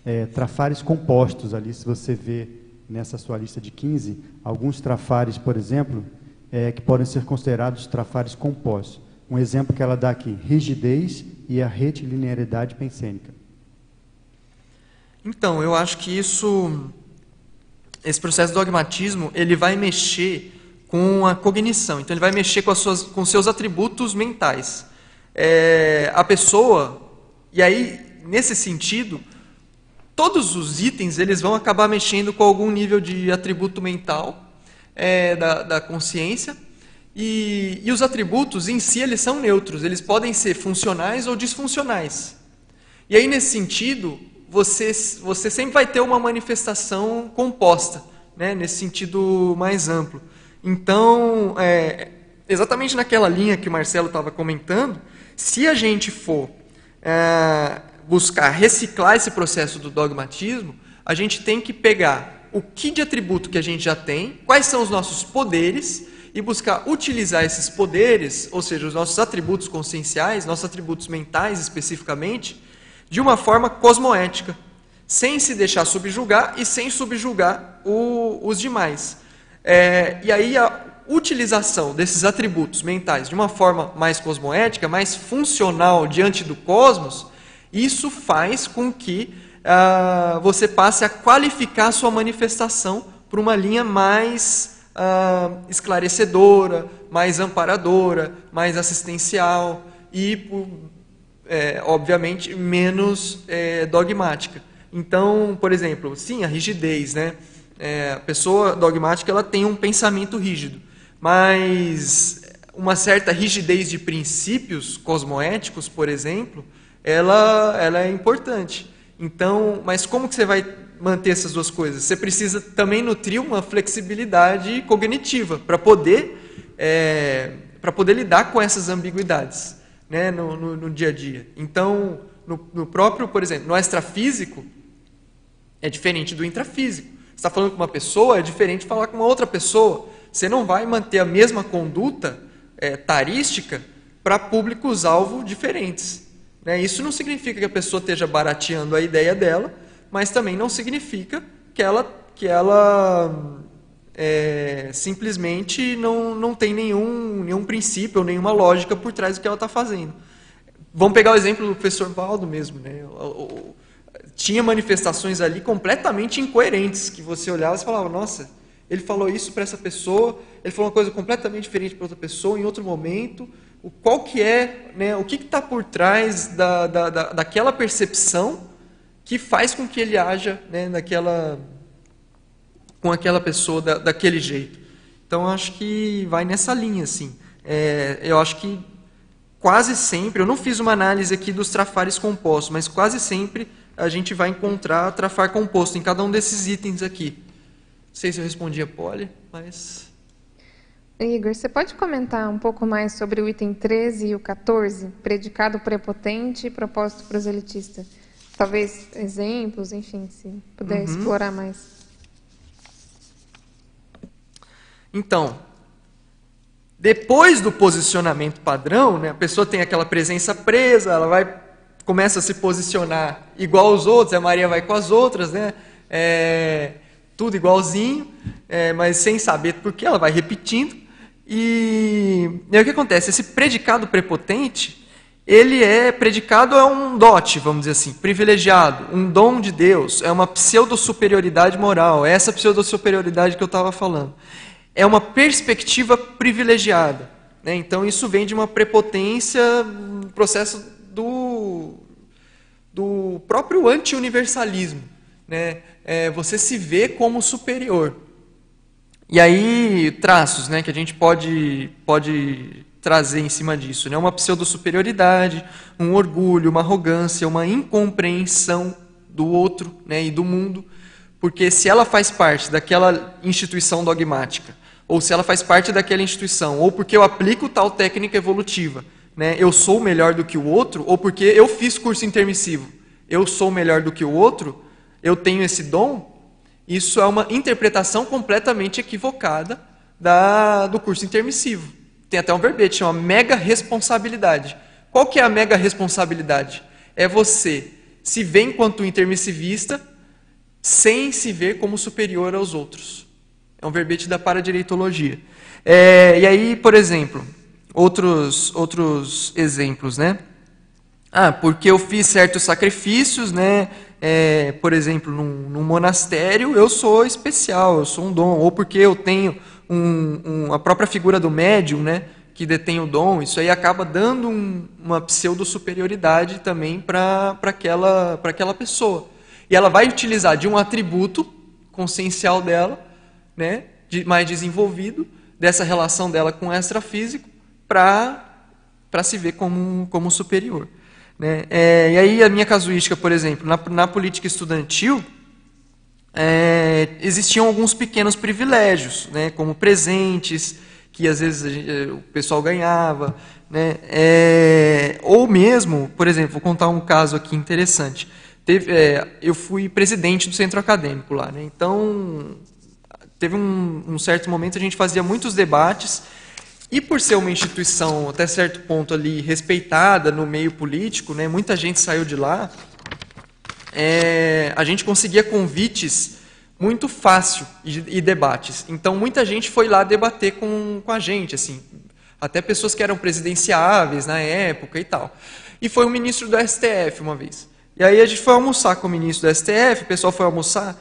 é, trafares compostos ali, se você vê nessa sua lista de 15, alguns trafares, por exemplo, é, que podem ser considerados trafares compostos. Um exemplo que ela dá aqui, rigidez e a retilinearidade pensênica. Então, eu acho que isso, esse processo do dogmatismo, ele vai mexer com a cognição. Então, ele vai mexer com, as suas, com seus atributos mentais. É, a pessoa, e aí, nesse sentido, todos os itens eles vão acabar mexendo com algum nível de atributo mental é, da, da consciência. E, e, os atributos em si eles são neutros, eles podem ser funcionais ou disfuncionais. E aí, nesse sentido, você, você sempre vai ter uma manifestação composta, né, nesse sentido mais amplo. Então, é, exatamente naquela linha que o Marcelo estava comentando, se a gente for é, buscar reciclar esse processo do dogmatismo, a gente tem que pegar o que de atributo que a gente já tem, quais são os nossos poderes e buscar utilizar esses poderes, ou seja, os nossos atributos conscienciais, nossos atributos mentais especificamente, de uma forma cosmoética, sem se deixar subjugar e sem subjugar o, os demais. É, e aí a utilização desses atributos mentais de uma forma mais cosmoética, mais funcional diante do cosmos, isso faz com que uh, você passe a qualificar a sua manifestação por uma linha mais uh, esclarecedora, mais amparadora, mais assistencial e, é, obviamente, menos é, dogmática. Então, por exemplo, sim, a rigidez, né? É, a pessoa dogmática ela tem um pensamento rígido, mas uma certa rigidez de princípios cosmoéticos, por exemplo, ela, ela é importante. Então, mas como que você vai manter essas duas coisas? Você precisa também nutrir uma flexibilidade cognitiva para poder é, para poder lidar com essas ambiguidades, né, no, no, no dia a dia. Então, no, no, próprio, por exemplo, no extrafísico é diferente do intrafísico. Você está falando com uma pessoa é diferente de falar com uma outra pessoa. Você não vai manter a mesma conduta é, tarística para públicos-alvo diferentes. Né? Isso não significa que a pessoa esteja barateando a ideia dela, mas também não significa que ela, que ela é, simplesmente não, não tem nenhum, nenhum princípio ou nenhuma lógica por trás do que ela está fazendo. Vamos pegar o exemplo do professor Valdo mesmo. Né? O, o, tinha manifestações ali completamente incoerentes, que você olhava e falava, nossa, ele falou isso para essa pessoa, ele falou uma coisa completamente diferente para outra pessoa em outro momento, o qual que é, né, o que está por trás da, da, da, daquela percepção que faz com que ele haja né, naquela, com aquela pessoa da, daquele jeito. Então, acho que vai nessa linha, assim. É, eu acho que quase sempre, eu não fiz uma análise aqui dos trafares compostos, mas quase sempre a gente vai encontrar trafar composto em cada um desses itens aqui. Não sei se eu respondi a Poli, mas... Igor, você pode comentar um pouco mais sobre o item 13 e o 14, predicado prepotente e propósito proselitista? Talvez exemplos, enfim, se puder uhum. explorar mais. Então, depois do posicionamento padrão, né, a pessoa tem aquela presença presa, ela vai começa a se posicionar igual aos outros, a Maria vai com as outras, né? É, tudo igualzinho, é, mas sem saber por que ela vai repetindo. E, e aí o que acontece? Esse predicado prepotente, ele é predicado é um dote, vamos dizer assim, privilegiado, um dom de Deus, é uma pseudo-superioridade moral, é essa pseudo-superioridade que eu estava falando. É uma perspectiva privilegiada. Né? Então isso vem de uma prepotência, um processo do, do próprio anti-universalismo. Né? É, você se vê como superior. E aí, traços né, que a gente pode, pode trazer em cima disso. Né? Uma pseudo-superioridade, um orgulho, uma arrogância, uma incompreensão do outro né, e do mundo. Porque se ela faz parte daquela instituição dogmática, ou se ela faz parte daquela instituição, ou porque eu aplico tal técnica evolutiva, né, eu sou melhor do que o outro, ou porque eu fiz curso intermissivo, eu sou melhor do que o outro, eu tenho esse dom, isso é uma interpretação completamente equivocada da, do curso intermissivo. Tem até um verbete, chama mega responsabilidade. Qual que é a mega responsabilidade? É você se ver enquanto intermissivista sem se ver como superior aos outros. É um verbete da paradireitologia. É, e aí, por exemplo, outros, outros exemplos, né? Ah, porque eu fiz certos sacrifícios, né? É, por exemplo, num, num, monastério eu sou especial, eu sou um dom, ou porque eu tenho um, um, a própria figura do médium, né? Que detém o dom, isso aí acaba dando uma pseudo-superioridade também para aquela, aquela pessoa. E ela vai utilizar de um atributo consciencial dela, né? De, mais desenvolvido, dessa relação dela com o extrafísico, para se ver como, como superior. Né? É, e aí a minha casuística, por exemplo, na, na política estudantil, é, existiam alguns pequenos privilégios, né? como presentes, que às vezes gente, o pessoal ganhava, né? É, ou mesmo, por exemplo, vou contar um caso aqui interessante. Teve, é, eu fui presidente do centro acadêmico lá, né? então teve um, um certo momento a gente fazia muitos debates e por ser uma instituição até certo ponto ali respeitada no meio político, né, muita gente saiu de lá, é, a gente conseguia convites muito fácil e, e, debates. Então muita gente foi lá debater com, com a gente, assim, até pessoas que eram presidenciáveis na época e tal. E foi o ministro do STF uma vez. E aí a gente foi almoçar com o ministro do STF, o pessoal foi almoçar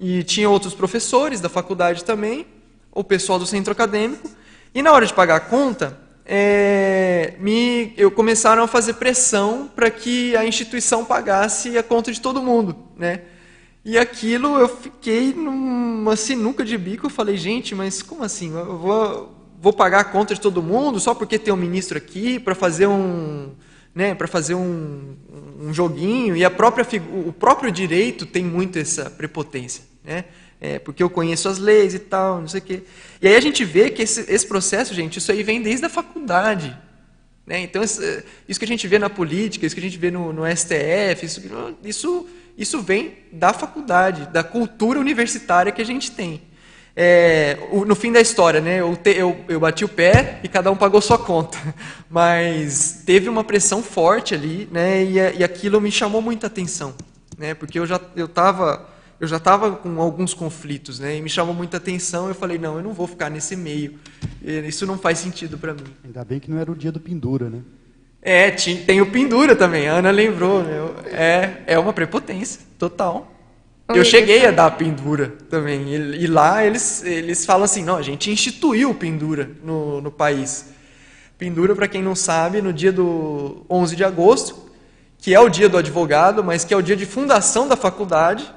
e tinha outros professores da faculdade também, o pessoal do centro acadêmico. E na hora de pagar a conta, é, me, eu começaram a fazer pressão para que a instituição pagasse a conta de todo mundo, né? E aquilo eu fiquei numa sinuca de bico. Eu falei, gente, mas como assim? Eu vou, vou pagar a conta de todo mundo só porque tem um ministro aqui para fazer um, né, para fazer um, um joguinho? E a própria o próprio direito tem muito essa prepotência, né? É, porque eu conheço as leis e tal, não sei o quê. E aí a gente vê que esse, esse processo, gente, isso aí vem desde a faculdade. Né? Então, isso, isso, que a gente vê na política, isso que a gente vê no, no STF, isso, isso, isso vem da faculdade, da cultura universitária que a gente tem. É, no fim da história, né, eu, te, eu, eu, bati o pé e cada um pagou sua conta. *laughs* Mas teve uma pressão forte ali, né, e, e aquilo me chamou muita atenção. Né, porque eu já estava eu já estava com alguns conflitos, né? E me chamou muita atenção. Eu falei, não, eu não vou ficar nesse meio. Isso não faz sentido para mim. Ainda bem que não era o dia do pendura, né? É, tem o pendura também. A Ana lembrou. Né? É, é uma prepotência total. Eu cheguei a dar pendura também. E, e, lá eles, eles falam assim, não, a gente instituiu o pendura no, no país. Pendura, para quem não sabe, no dia do 11 de agosto, que é o dia do advogado, mas que é o dia de fundação da faculdade,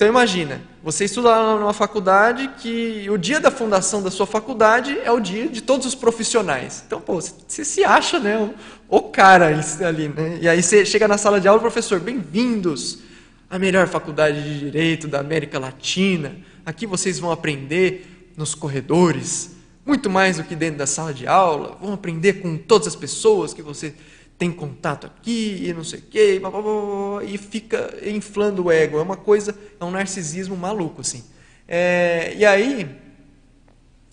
então imagina, você estuda lá numa faculdade que o dia da fundação da sua faculdade é o dia de todos os profissionais. Então, pô, você se acha, né, o, o cara ali, né? E aí você chega na sala de aula, professor, bem-vindos à melhor faculdade de direito da América Latina. Aqui vocês vão aprender nos corredores, muito mais do que dentro da sala de aula. Vão aprender com todas as pessoas que você tem contato aqui e não sei o blá, e fica inflando o ego. É uma coisa, é um narcisismo maluco, assim. É, e aí,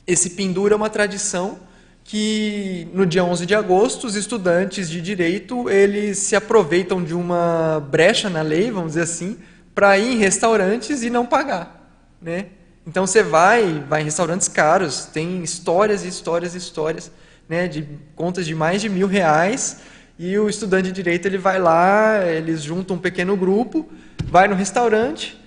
esse pendura é uma tradição que no dia 11 de agosto os estudantes de direito eles se aproveitam de uma brecha na lei, vamos dizer assim, para ir em restaurantes e não pagar, né? Então você vai, vai em restaurantes caros, tem histórias e histórias e histórias, né, de contas de mais de mil reais e o estudante de direito ele vai lá, eles juntam um pequeno grupo, vai no restaurante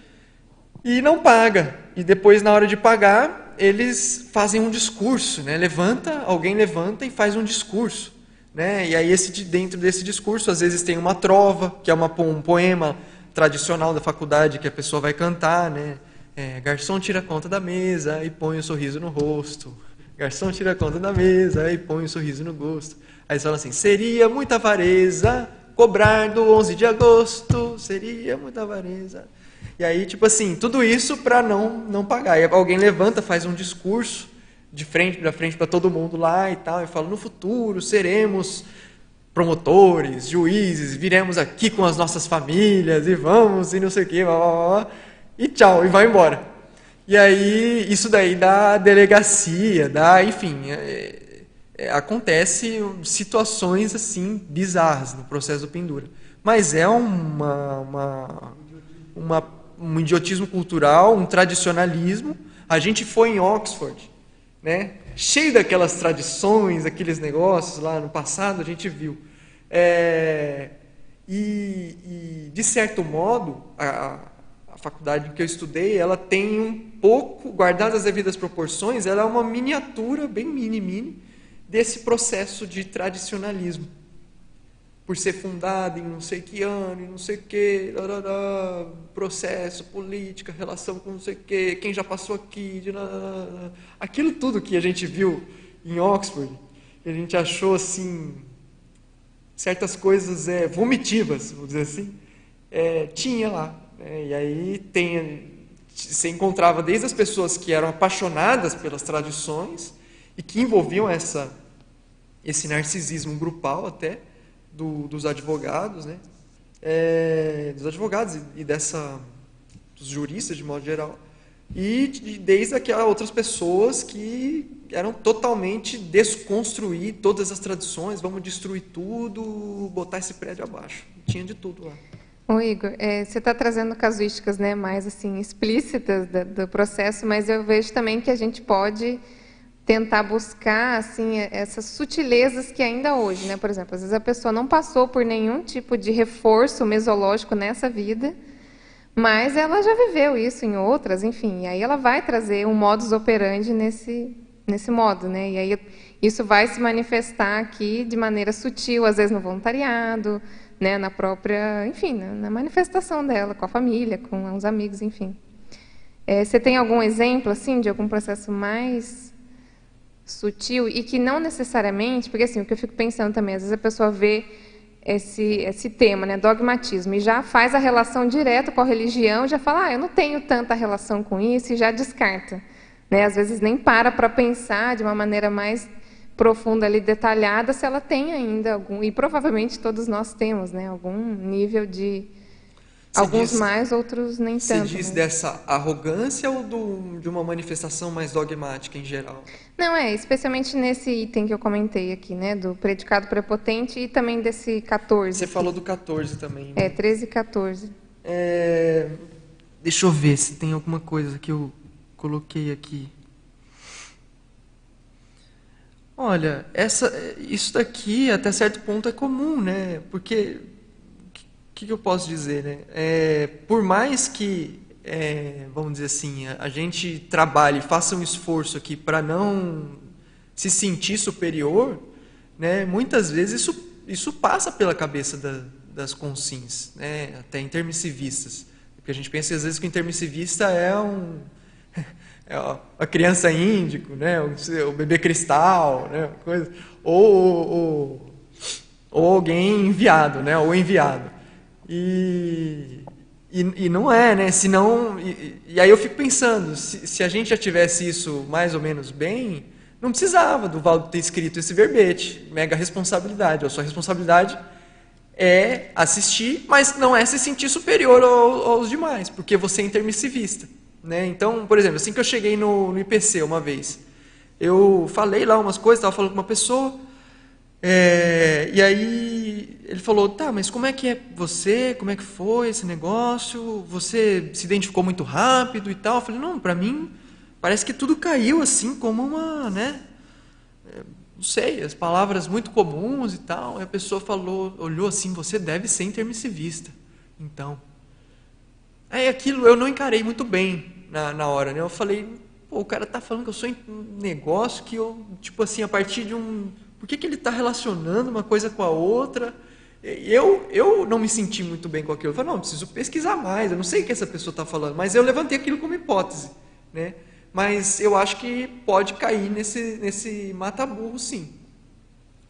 e não paga. E depois na hora de pagar eles fazem um discurso, né? Levanta, alguém levanta e faz um discurso, né? E aí esse dentro desse discurso às vezes tem uma trova, que é uma, um poema tradicional da faculdade que a pessoa vai cantar, né? É, garçom tira conta da mesa e põe um sorriso no rosto. Garçom tira conta da mesa e põe um sorriso no gosto. Aí eles falam assim: seria muita avareza cobrar do 11 de agosto, seria muita avareza. E aí, tipo assim, tudo isso para não não pagar. E alguém levanta, faz um discurso de frente para frente para todo mundo lá e tal, e fala: "No futuro seremos promotores, juízes, viremos aqui com as nossas famílias e vamos e não sei o quê, blá, blá, blá, e tchau, e vai embora. E aí, isso daí dá delegacia, dá, enfim, é, acontece situações assim bizarras no processo do pendura. Mas é uma, uma, uma um idiotismo cultural, um tradicionalismo. A gente foi em Oxford, né? cheio daquelas tradições, aqueles negócios lá no passado, a gente viu. É, e, e, de certo modo, a, a faculdade que eu estudei, ela tem um pouco, guardadas as devidas proporções, ela é uma miniatura, bem mini, mini, desse processo de tradicionalismo por ser fundada em não sei que ano, em não sei que, processo, política, relação com não sei que, quem já passou aqui, aquilo tudo que a gente viu em Oxford, a gente achou assim certas coisas é, vomitivas, vamos dizer assim, é, tinha lá. Né? E aí tem, você encontrava desde as pessoas que eram apaixonadas pelas tradições e que envolviam essa, esse narcisismo grupal até, do, dos advogados, né? É, dos advogados e, e, dessa dos juristas de modo geral e de, desde aquelas outras pessoas que eram totalmente desconstruir todas as tradições, vamos destruir tudo, botar esse prédio abaixo. Tinha de tudo lá. Ô Igor, é, você está trazendo casuísticas né, mais assim explícitas do, do processo, mas eu vejo também que a gente pode tentar buscar assim essas sutilezas que ainda hoje, né? Por exemplo, às vezes a pessoa não passou por nenhum tipo de reforço mesológico nessa vida, mas ela já viveu isso em outras, enfim, e aí ela vai trazer um modus operandi nesse nesse modo, né? E aí isso vai se manifestar aqui de maneira sutil, às vezes no voluntariado, né, na própria, enfim, na manifestação dela com a família, com os amigos, enfim. É, você tem algum exemplo assim de algum processo mais sutil e que não necessariamente, porque assim, o que eu fico pensando também, às vezes a pessoa vê esse, esse tema, né, dogmatismo, e já faz a relação direta com a religião, já fala, ah, eu não tenho tanta relação com isso, e já descarta. Né? Às vezes nem para para pensar de uma maneira mais profunda ali, detalhada, se ela tem ainda algum, e provavelmente todos nós temos, né, algum nível de Alguns diz, mais, outros nem tanto. Você diz né? dessa arrogância ou do, de uma manifestação mais dogmática em geral? Não, é, especialmente nesse item que eu comentei aqui, né, do predicado prepotente e também desse 14. Você aqui. falou do 14 também. Né? É, 13 e 14. É, deixa eu ver se tem alguma coisa que eu coloquei aqui. Olha, essa, isso daqui até certo ponto é comum, né? Porque que, que eu posso dizer? Né? É, por mais que, é, vamos dizer assim, a, a gente trabalhe, faça um esforço aqui para não se sentir superior, né, muitas vezes isso, isso passa pela cabeça da, das consins, né, até intermissivistas. Porque a gente pensa às vezes que o intermissivista é um *laughs* é a criança índico, né, o, bebê cristal, né, coisa, ou, ou, ou alguém enviado, né, ou enviado. E, e, e, não é, né? Senão, e, e aí eu fico pensando, se, se, a gente já tivesse isso mais ou menos bem, não precisava do Valdo ter escrito esse verbete, mega responsabilidade. A sua responsabilidade é assistir, mas não é se sentir superior ao, aos demais, porque você é intermissivista. Né? Então, por exemplo, assim que eu cheguei no, no IPC uma vez, eu falei lá umas coisas, estava falando com uma pessoa, é, e aí ele falou, tá, mas como é que é você? Como é que foi esse negócio? Você se identificou muito rápido e tal? Eu falei, não, para mim parece que tudo caiu assim como uma, né? É, não sei, as palavras muito comuns e tal. E a pessoa falou, olhou assim, você deve ser intermissivista. Então, aí aquilo eu não encarei muito bem na, na hora, né? Eu falei, pô, o cara tá falando que eu sou um negócio que eu, tipo assim, a partir de um por que, que ele está relacionando uma coisa com a outra? Eu, eu não me senti muito bem com aquilo. Eu falei, não, preciso pesquisar mais, eu não sei o que essa pessoa está falando, mas eu levantei aquilo como hipótese. Né? Mas eu acho que pode cair nesse, nesse mata-burro, sim.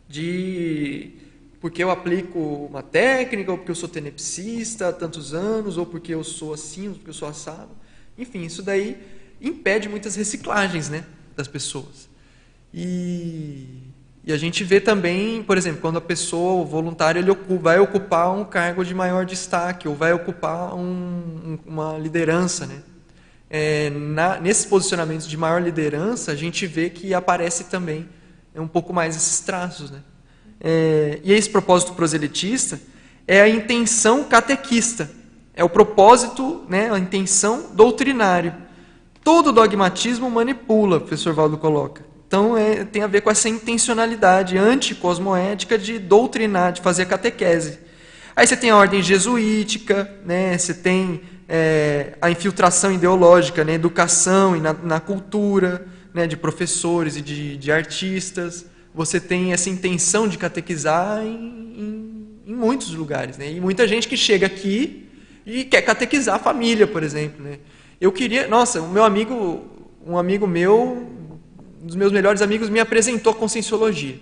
De porque eu aplico uma técnica, ou porque eu sou tenepsista há tantos anos, ou porque eu sou assim, ou porque eu sou assado. Enfim, isso daí impede muitas reciclagens né, das pessoas. E e a gente vê também, por exemplo, quando a pessoa, o voluntário, ele vai ocupar um cargo de maior destaque, ou vai ocupar um, uma liderança. Né? É, na, nesses posicionamentos de maior liderança, a gente vê que aparece também é um pouco mais esses traços. Né? É, e esse propósito proselitista é a intenção catequista, é o propósito, né, a intenção doutrinária. Todo dogmatismo manipula, o professor Valdo coloca. Então é, tem a ver com essa intencionalidade anticosmoética de doutrinar, de fazer catequese. Aí você tem a ordem jesuítica, né? você tem é, a infiltração ideológica na né? educação e na, na cultura, né? de professores e de, de, artistas. Você tem essa intenção de catequizar em, em, em muitos lugares. Né? E muita gente que chega aqui e quer catequizar a família, por exemplo. Né? Eu queria, nossa, o meu amigo, um amigo meu dos meus melhores amigos me apresentou a Conscienciologia.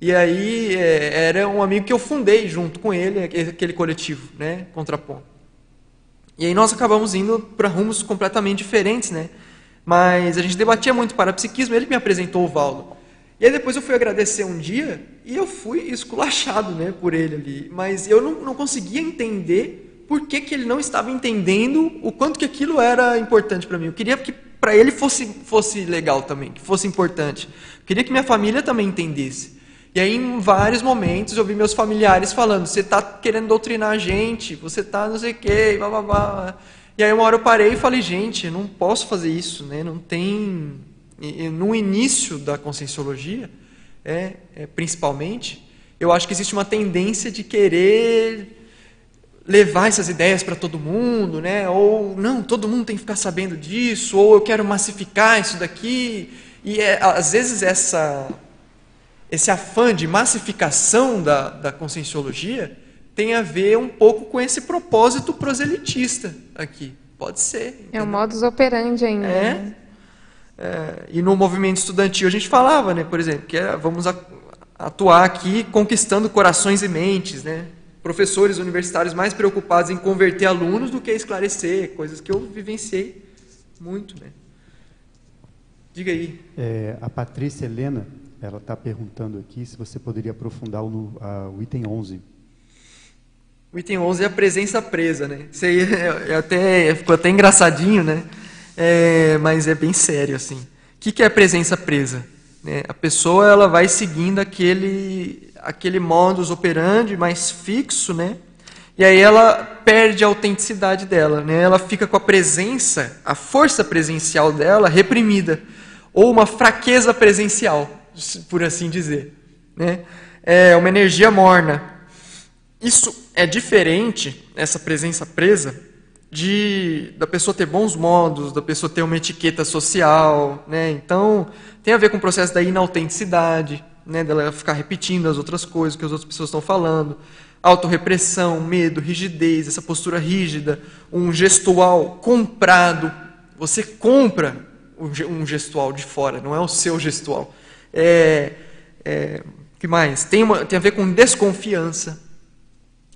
E aí é, era um amigo que eu fundei junto com ele, aquele coletivo, né, Contraponto. E aí nós acabamos indo para rumos completamente diferentes, né? Mas a gente debatia muito para psiquismo, ele me apresentou o Valdo. E aí depois eu fui agradecer um dia e eu fui esculachado, né, por ele ali. Mas eu não, não conseguia entender por que, que ele não estava entendendo o quanto que aquilo era importante para mim. Eu queria que para ele fosse, fosse legal também, que fosse importante. Queria que minha família também entendesse. E aí, em vários momentos, eu vi meus familiares falando: você está querendo doutrinar a gente, você está não sei o quê, blá, blá, blá. E aí, uma hora eu parei e falei: gente, não posso fazer isso, né? não tem. E, no início da conscienciologia, é, é, principalmente, eu acho que existe uma tendência de querer levar essas ideias para todo mundo, né? Ou não, todo mundo tem que ficar sabendo disso, ou eu quero massificar isso daqui. E é, às vezes essa esse afã de massificação da, da conscienciologia tem a ver um pouco com esse propósito proselitista aqui. Pode ser. Entendeu? É o modus operandi ainda. É. Né? é. E no movimento estudantil a gente falava, né, por exemplo, que é, vamos atuar aqui conquistando corações e mentes, né? Professores universitários mais preocupados em converter alunos do que esclarecer, coisas que eu vivenciei muito. Né? Diga aí. É, a Patrícia Helena, ela está perguntando aqui se você poderia aprofundar o, a, o item 11. O item 11 é a presença presa, né? Isso aí é, é até, ficou até engraçadinho, né? É, mas é bem sério, assim. O que, que é a presença presa? Né? A pessoa ela vai seguindo aquele, aquele modus operandi mais fixo, né? E aí ela perde a autenticidade dela, né? Ela fica com a presença, a força presencial dela reprimida, ou uma fraqueza presencial, por assim dizer, né? É uma energia morna. Isso é diferente, essa presença presa, de da pessoa ter bons modos, da pessoa ter uma etiqueta social, né? Então, tem a ver com o processo da inautenticidade, né? Dela ficar repetindo as outras coisas que as outras pessoas estão falando, autorrepressão, medo, rigidez, essa postura rígida, um gestual comprado. Você compra um gestual de fora, não é o seu gestual. É, é, que mais? Tem, uma, tem a ver com desconfiança,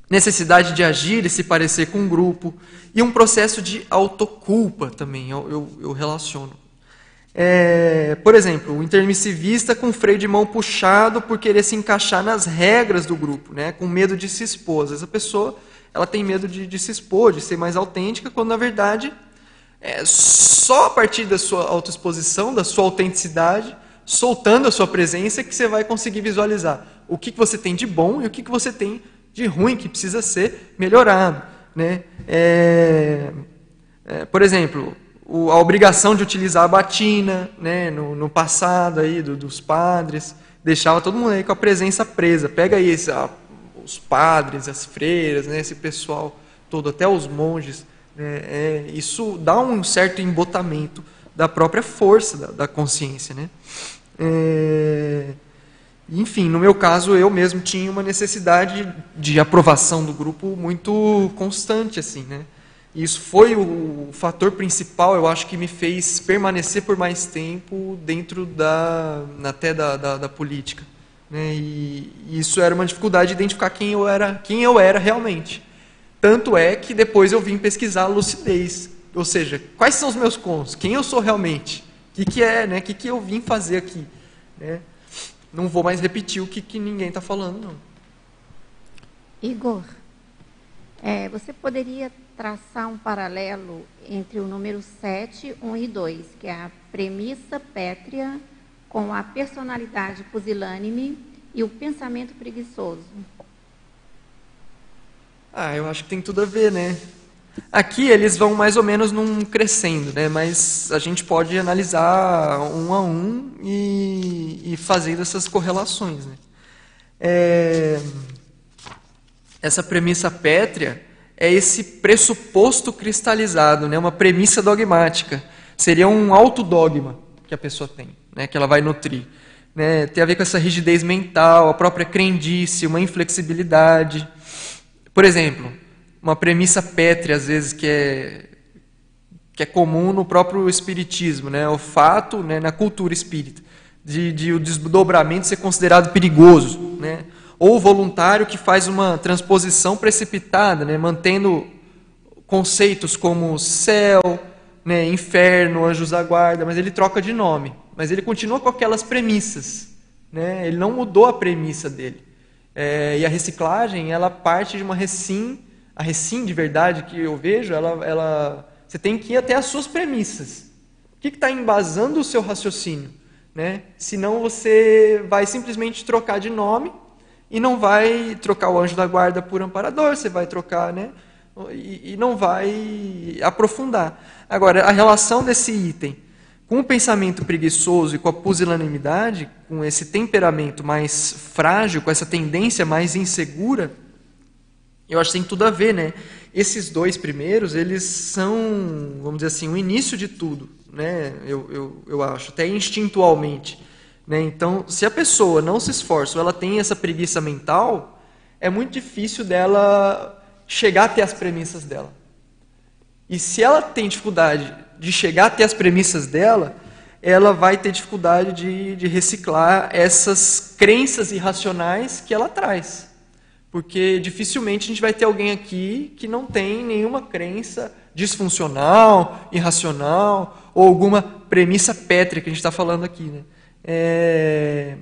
necessidade de agir e se parecer com um grupo, e um processo de autoculpa também, eu, eu, eu relaciono. É, por exemplo, o intermissivista com freio de mão puxado por querer se encaixar nas regras do grupo, né, com medo de se expor. Essa pessoa ela tem medo de, de se expor, de ser mais autêntica, quando na verdade é só a partir da sua autoexposição, da sua autenticidade, soltando a sua presença que você vai conseguir visualizar o que, que você tem de bom e o que, que você tem de ruim que precisa ser melhorado. Né? É, é, por exemplo, o, a obrigação de utilizar a batina né, no, no passado aí do, dos padres, deixava todo mundo aí com a presença presa. Pega aí esse, a, os padres, as freiras, né, esse pessoal todo, até os monges. Né, é, isso dá um certo embotamento da própria força da, da consciência. Né? É, enfim, no meu caso, eu mesmo tinha uma necessidade de aprovação do grupo muito constante, assim, né? E isso foi o fator principal, eu acho, que me fez permanecer por mais tempo dentro da, até da, da, da política. Né? E, isso era uma dificuldade de identificar quem eu era, quem eu era realmente. Tanto é que depois eu vim pesquisar a lucidez, ou seja, quais são os meus cons, quem eu sou realmente, o que, que é, né? O que, que eu vim fazer aqui, né? Não vou mais repetir o que, que ninguém está falando, não. Igor, é, você poderia traçar um paralelo entre o número 7, 1 e 2, que é a premissa pétrea com a personalidade pusilânime e o pensamento preguiçoso? Ah, eu acho que tem tudo a ver, né? Aqui eles vão mais ou menos num crescendo, né? mas a gente pode analisar um a um e, e fazendo essas correlações. Né? É, essa premissa pétrea é esse pressuposto cristalizado, né? uma premissa dogmática. Seria um autodogma que a pessoa tem, né? que ela vai nutrir. Né? Tem a ver com essa rigidez mental, a própria crendice, uma inflexibilidade. Por exemplo, uma premissa pétrea, às vezes, que é, que é comum no próprio espiritismo, né? o fato, né, na cultura espírita, de, de o desdobramento ser considerado perigoso. Né? Ou o voluntário que faz uma transposição precipitada, né, mantendo conceitos como céu, né, inferno, anjos da guarda, mas ele troca de nome. Mas ele continua com aquelas premissas. Né? Ele não mudou a premissa dele. É, e a reciclagem, ela parte de uma recim a recim de verdade que eu vejo, ela, ela, você tem que ir até as suas premissas. O que está embasando o seu raciocínio? Né? Senão você vai simplesmente trocar de nome e não vai trocar o anjo da guarda por amparador, você vai trocar, né? E, e não vai aprofundar. Agora, a relação desse item com o pensamento preguiçoso e com a pusilanimidade, com esse temperamento mais frágil, com essa tendência mais insegura, eu acho que tem tudo a ver, né? Esses dois primeiros, eles são, vamos dizer assim, o início de tudo, né? Eu, eu, eu acho, até instintualmente. Né? Então, se a pessoa não se esforça ou ela tem essa preguiça mental, é muito difícil dela chegar até as premissas dela. E se ela tem dificuldade de chegar até as premissas dela, ela vai ter dificuldade de, de reciclar essas crenças irracionais que ela traz. Porque dificilmente a gente vai ter alguém aqui que não tem nenhuma crença disfuncional, irracional, ou alguma premissa pétrea que a gente está falando aqui. Né? É,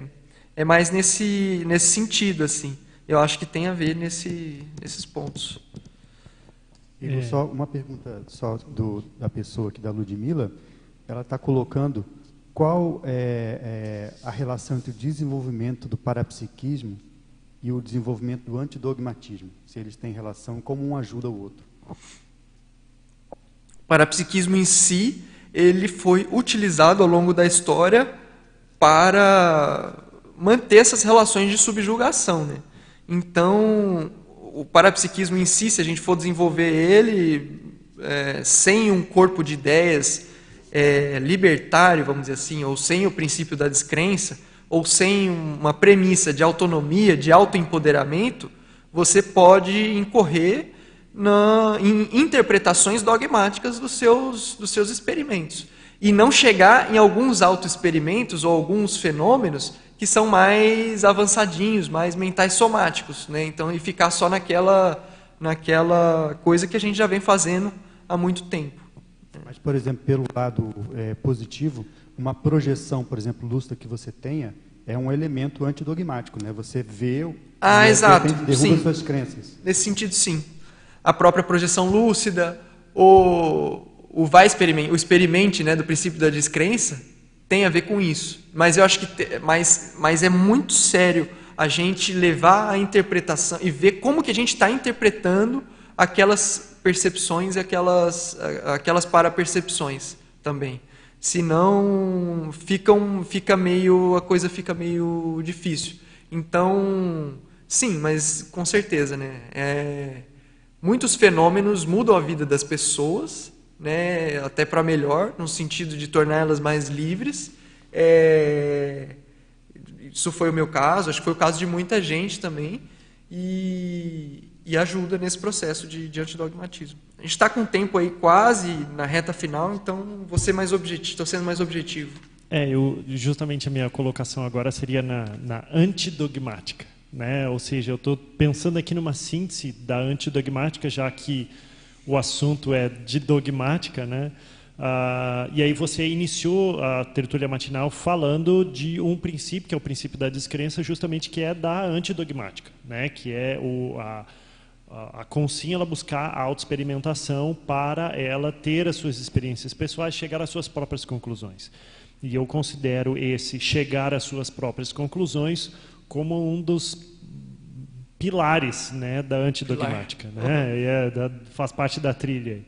é mais nesse, nesse sentido, assim. Eu acho que tem a ver nesse, nesses pontos. E é. só uma pergunta só do, da pessoa aqui, da Ludmilla. Ela está colocando qual é, é, a relação entre o desenvolvimento do parapsiquismo e o desenvolvimento do antidogmatismo, se eles têm relação, como um ajuda o outro. O parapsiquismo em si, ele foi utilizado ao longo da história para manter essas relações de subjugação. Né? Então, o parapsiquismo em si, se a gente for desenvolver ele é, sem um corpo de ideias é, libertário, vamos dizer assim, ou sem o princípio da descrença, ou sem uma premissa de autonomia, de autoempoderamento, você pode incorrer na, em interpretações dogmáticas dos seus, dos seus experimentos. E não chegar em alguns autoexperimentos ou alguns fenômenos que são mais avançadinhos, mais mentais somáticos. Né? Então, e ficar só naquela, naquela coisa que a gente já vem fazendo há muito tempo. Mas, por exemplo, pelo lado é, positivo, uma projeção, por exemplo, lúcida que você tenha, é um elemento antidogmático, né? Você vê o ah, né, exato, derruba sim. suas crenças. Nesse sentido, sim. A própria projeção lúcida, o, o vai experimente, o experimente, né, do princípio da descrença, tem a ver com isso. Mas eu acho que te, mas, mas é muito sério a gente levar a interpretação e ver como que a gente está interpretando aquelas percepções, aquelas aquelas para-percepções também. Senão fica, um, fica meio a coisa fica meio difícil. Então, sim, mas com certeza, né? É, muitos fenômenos mudam a vida das pessoas né, até para melhor, no sentido de torná-las mais livres. É, isso foi o meu caso, acho que foi o caso de muita gente também, e, e ajuda nesse processo de, de antidogmatismo. A gente está com o tempo aí quase na reta final, então ser mais objetivo, estou sendo mais objetivo. É, eu, justamente a minha colocação agora seria na, na antidogmática. Né? Ou seja, eu estou pensando aqui numa síntese da antidogmática, já que o assunto é de dogmática, né? Ah, e aí você iniciou a tertúlia matinal falando de um princípio, que é o princípio da descrença, justamente que é da antidogmática, né? que é o, a, a, a ela buscar a autoexperimentação para ela ter as suas experiências pessoais, chegar às suas próprias conclusões. E eu considero esse chegar às suas próprias conclusões como um dos pilares né, da antidogmática. Né? É, da, faz parte da trilha.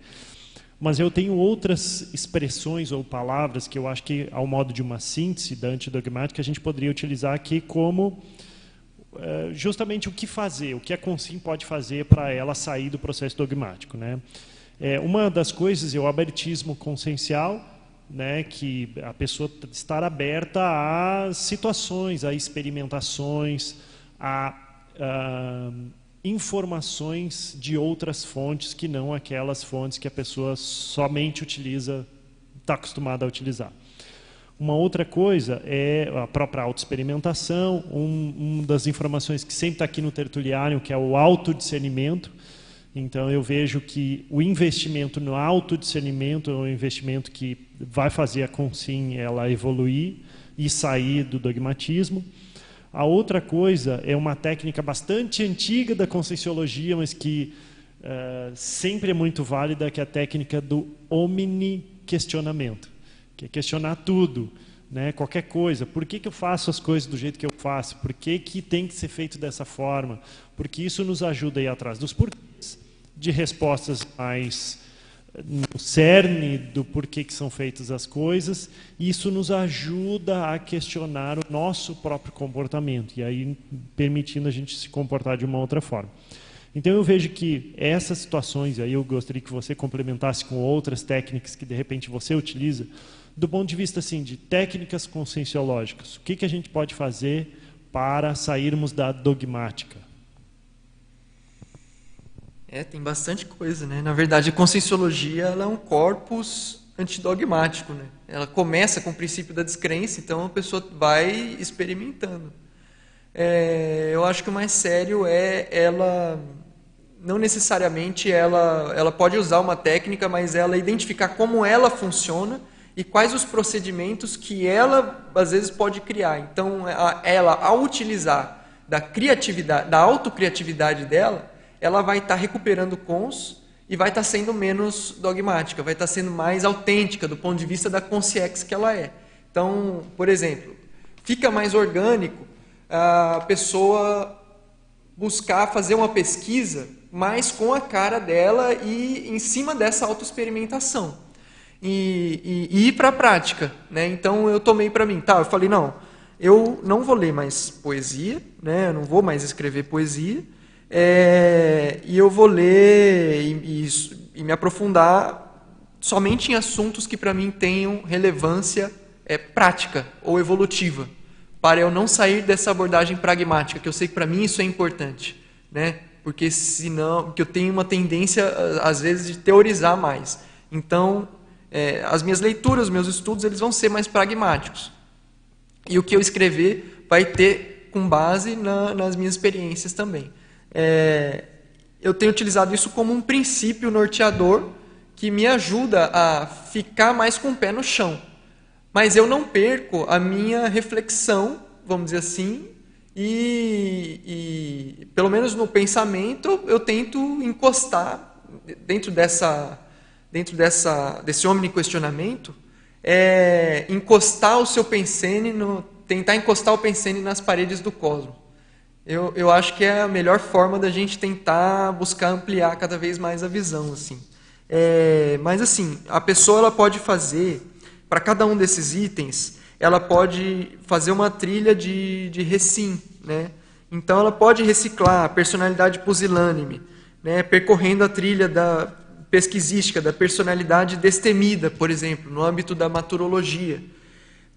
Mas eu tenho outras expressões ou palavras que eu acho que, ao modo de uma síntese da antidogmática, a gente poderia utilizar aqui como é, justamente o que fazer, o que a Consim pode fazer para ela sair do processo dogmático. Né? É, uma das coisas é o abertismo consciencial, né, que a pessoa estar aberta a situações, a experimentações, a informações de outras fontes que não aquelas fontes que a pessoa somente utiliza, está acostumada a utilizar. Uma outra coisa é a própria autoexperimentação, um, uma das informações que sempre está aqui no tertuliário, que é o autodiscernimento. Então, eu vejo que o investimento no autodiscernimento é um investimento que vai fazer a Consim ela evoluir e sair do dogmatismo. A outra coisa é uma técnica bastante antiga da conscienciologia, mas que uh, sempre é muito válida, que é a técnica do omni-questionamento, que é questionar tudo, né? qualquer coisa. Por que, que eu faço as coisas do jeito que eu faço? Por que, que tem que ser feito dessa forma? Porque isso nos ajuda a ir atrás dos porquês, de respostas mais no cerne do porquê que são feitas as coisas, isso nos ajuda a questionar o nosso próprio comportamento e aí permitindo a gente se comportar de uma outra forma. Então eu vejo que essas situações, aí eu gostaria que você complementasse com outras técnicas que de repente você utiliza, do ponto de vista assim de técnicas conscienciológicas, o que que a gente pode fazer para sairmos da dogmática? É, tem bastante coisa, né? Na verdade, a conscienciologia ela é um corpus antidogmático, né? Ela começa com o princípio da descrença, então a pessoa vai experimentando. É, eu acho que o mais sério é ela não necessariamente ela ela pode usar uma técnica, mas ela identificar como ela funciona e quais os procedimentos que ela às vezes pode criar. Então, ela ao utilizar da criatividade, da autocriatividade dela, ela vai estar tá recuperando cons e vai estar tá sendo menos dogmática, vai estar tá sendo mais autêntica do ponto de vista da consciência que ela é. Então, por exemplo, fica mais orgânico a pessoa buscar fazer uma pesquisa mais com a cara dela e em cima dessa autoexperimentação. E, e, e ir para a prática. Né? Então eu tomei para mim, tá? Eu falei, não, eu não vou ler mais poesia, né? eu não vou mais escrever poesia, é, e eu vou ler e, e, e, me aprofundar somente em assuntos que para mim tenham relevância é, prática ou evolutiva, para eu não sair dessa abordagem pragmática, que eu sei que para mim isso é importante, né? Porque senão, porque eu tenho uma tendência às vezes de teorizar mais. Então, é, as minhas leituras, meus estudos, eles vão ser mais pragmáticos. E o que eu escrever vai ter com base na, nas minhas experiências também é, eu tenho utilizado isso como um princípio norteador que me ajuda a ficar mais com o pé no chão. Mas eu não perco a minha reflexão, vamos dizer assim, e, e pelo menos no pensamento eu tento encostar dentro dessa dentro dessa desse omni questionamento é encostar o seu pensene no tentar encostar o pensene nas paredes do cosmos. Eu, eu acho que é a melhor forma da gente tentar buscar ampliar cada vez mais a visão, assim. É, mas assim, a pessoa ela pode fazer para cada um desses itens, ela pode fazer uma trilha de, de recim, né? Então ela pode reciclar a personalidade pusilânime, né? percorrendo a trilha da pesquisística da personalidade destemida, por exemplo, no âmbito da maturologia.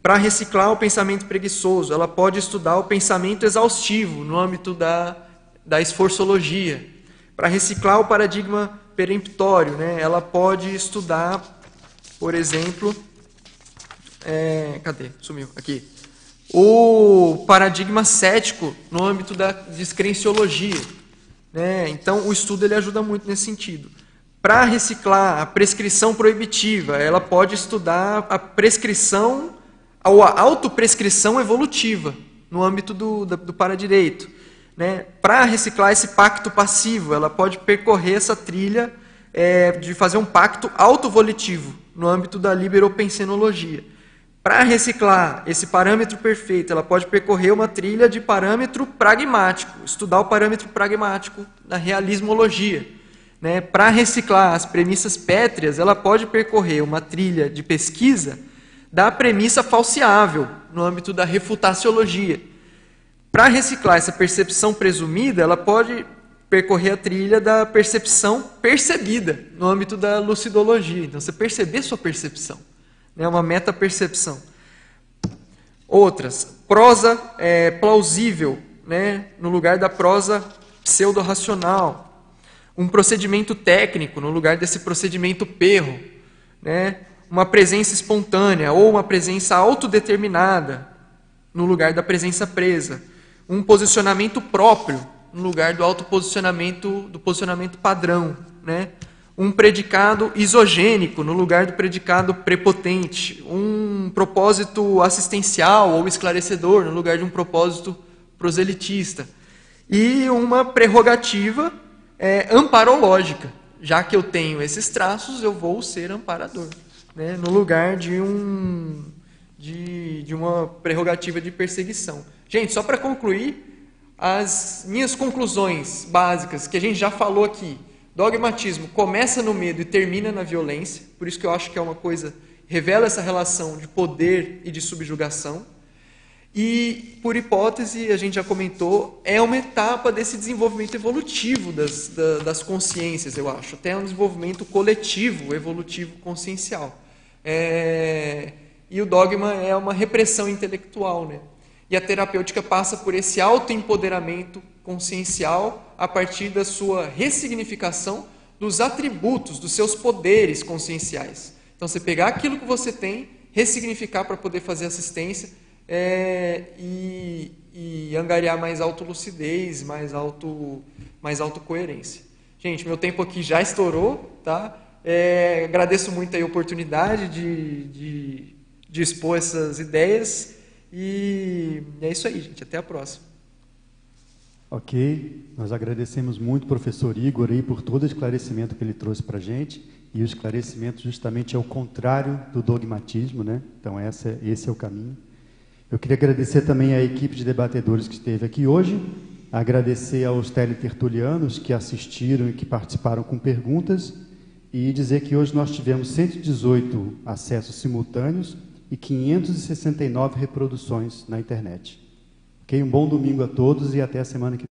Para reciclar o pensamento preguiçoso, ela pode estudar o pensamento exaustivo no âmbito da, da esforçologia. Para reciclar o paradigma peremptório, né, ela pode estudar, por exemplo, é, cadê? Sumiu aqui. O paradigma cético no âmbito da descrenciologia. Né? Então, o estudo ele ajuda muito nesse sentido. Para reciclar a prescrição proibitiva, ela pode estudar a prescrição, a autoprescrição evolutiva, no âmbito do, do paradireito. Né? Para reciclar esse pacto passivo, ela pode percorrer essa trilha é, de fazer um pacto autovolitivo, no âmbito da liberopensenologia. Para reciclar esse parâmetro perfeito, ela pode percorrer uma trilha de parâmetro pragmático, estudar o parâmetro pragmático na realismologia né, para reciclar as premissas pétreas, ela pode percorrer uma trilha de pesquisa da premissa falseável, no âmbito da refutaciologia. Para reciclar essa percepção presumida, ela pode percorrer a trilha da percepção percebida, no âmbito da lucidologia. Então, você perceber sua percepção. Né, uma meta-percepção. Outras, prosa é, plausível, né, no lugar da prosa pseudo-racional um procedimento técnico no lugar desse procedimento perro, né? Uma presença espontânea ou uma presença autodeterminada no lugar da presença presa, um posicionamento próprio no lugar do autoposicionamento do posicionamento padrão, né? um predicado isogênico no lugar do predicado prepotente, um propósito assistencial ou esclarecedor no lugar de um propósito proselitista e uma prerrogativa é, amparológica. Já que eu tenho esses traços, eu vou ser amparador, né? no lugar de, um, de, de uma prerrogativa de perseguição. Gente, só para concluir, as minhas conclusões básicas que a gente já falou aqui. Dogmatismo começa no medo e termina na violência, por isso que eu acho que é uma coisa, revela essa relação de poder e de subjugação. E, por hipótese, a gente já comentou, é uma etapa desse desenvolvimento evolutivo das, das consciências, eu acho. Até um desenvolvimento coletivo, evolutivo, consciencial. É... E o dogma é uma repressão intelectual. Né? E a terapêutica passa por esse autoempoderamento consciencial a partir da sua ressignificação dos atributos, dos seus poderes conscienciais. Então, você pegar aquilo que você tem, ressignificar para poder fazer assistência é, e, e, angariar mais autolucidez, mais, auto, mais autocoerência. Gente, meu tempo aqui já estourou, tá? É, agradeço muito a oportunidade de, de, de expor essas ideias e é isso aí, gente. Até a próxima. Ok, nós agradecemos muito o professor Igor aí por todo o esclarecimento que ele trouxe para a gente e o esclarecimento justamente é o contrário do dogmatismo, né? Então essa, esse é o caminho. Eu queria agradecer também à equipe de debatedores que esteve aqui hoje, agradecer aos teletertulianos que assistiram e que participaram com perguntas e dizer que hoje nós tivemos 118 acessos simultâneos e 569 reproduções na internet. Ok? Um bom domingo a todos e até a semana que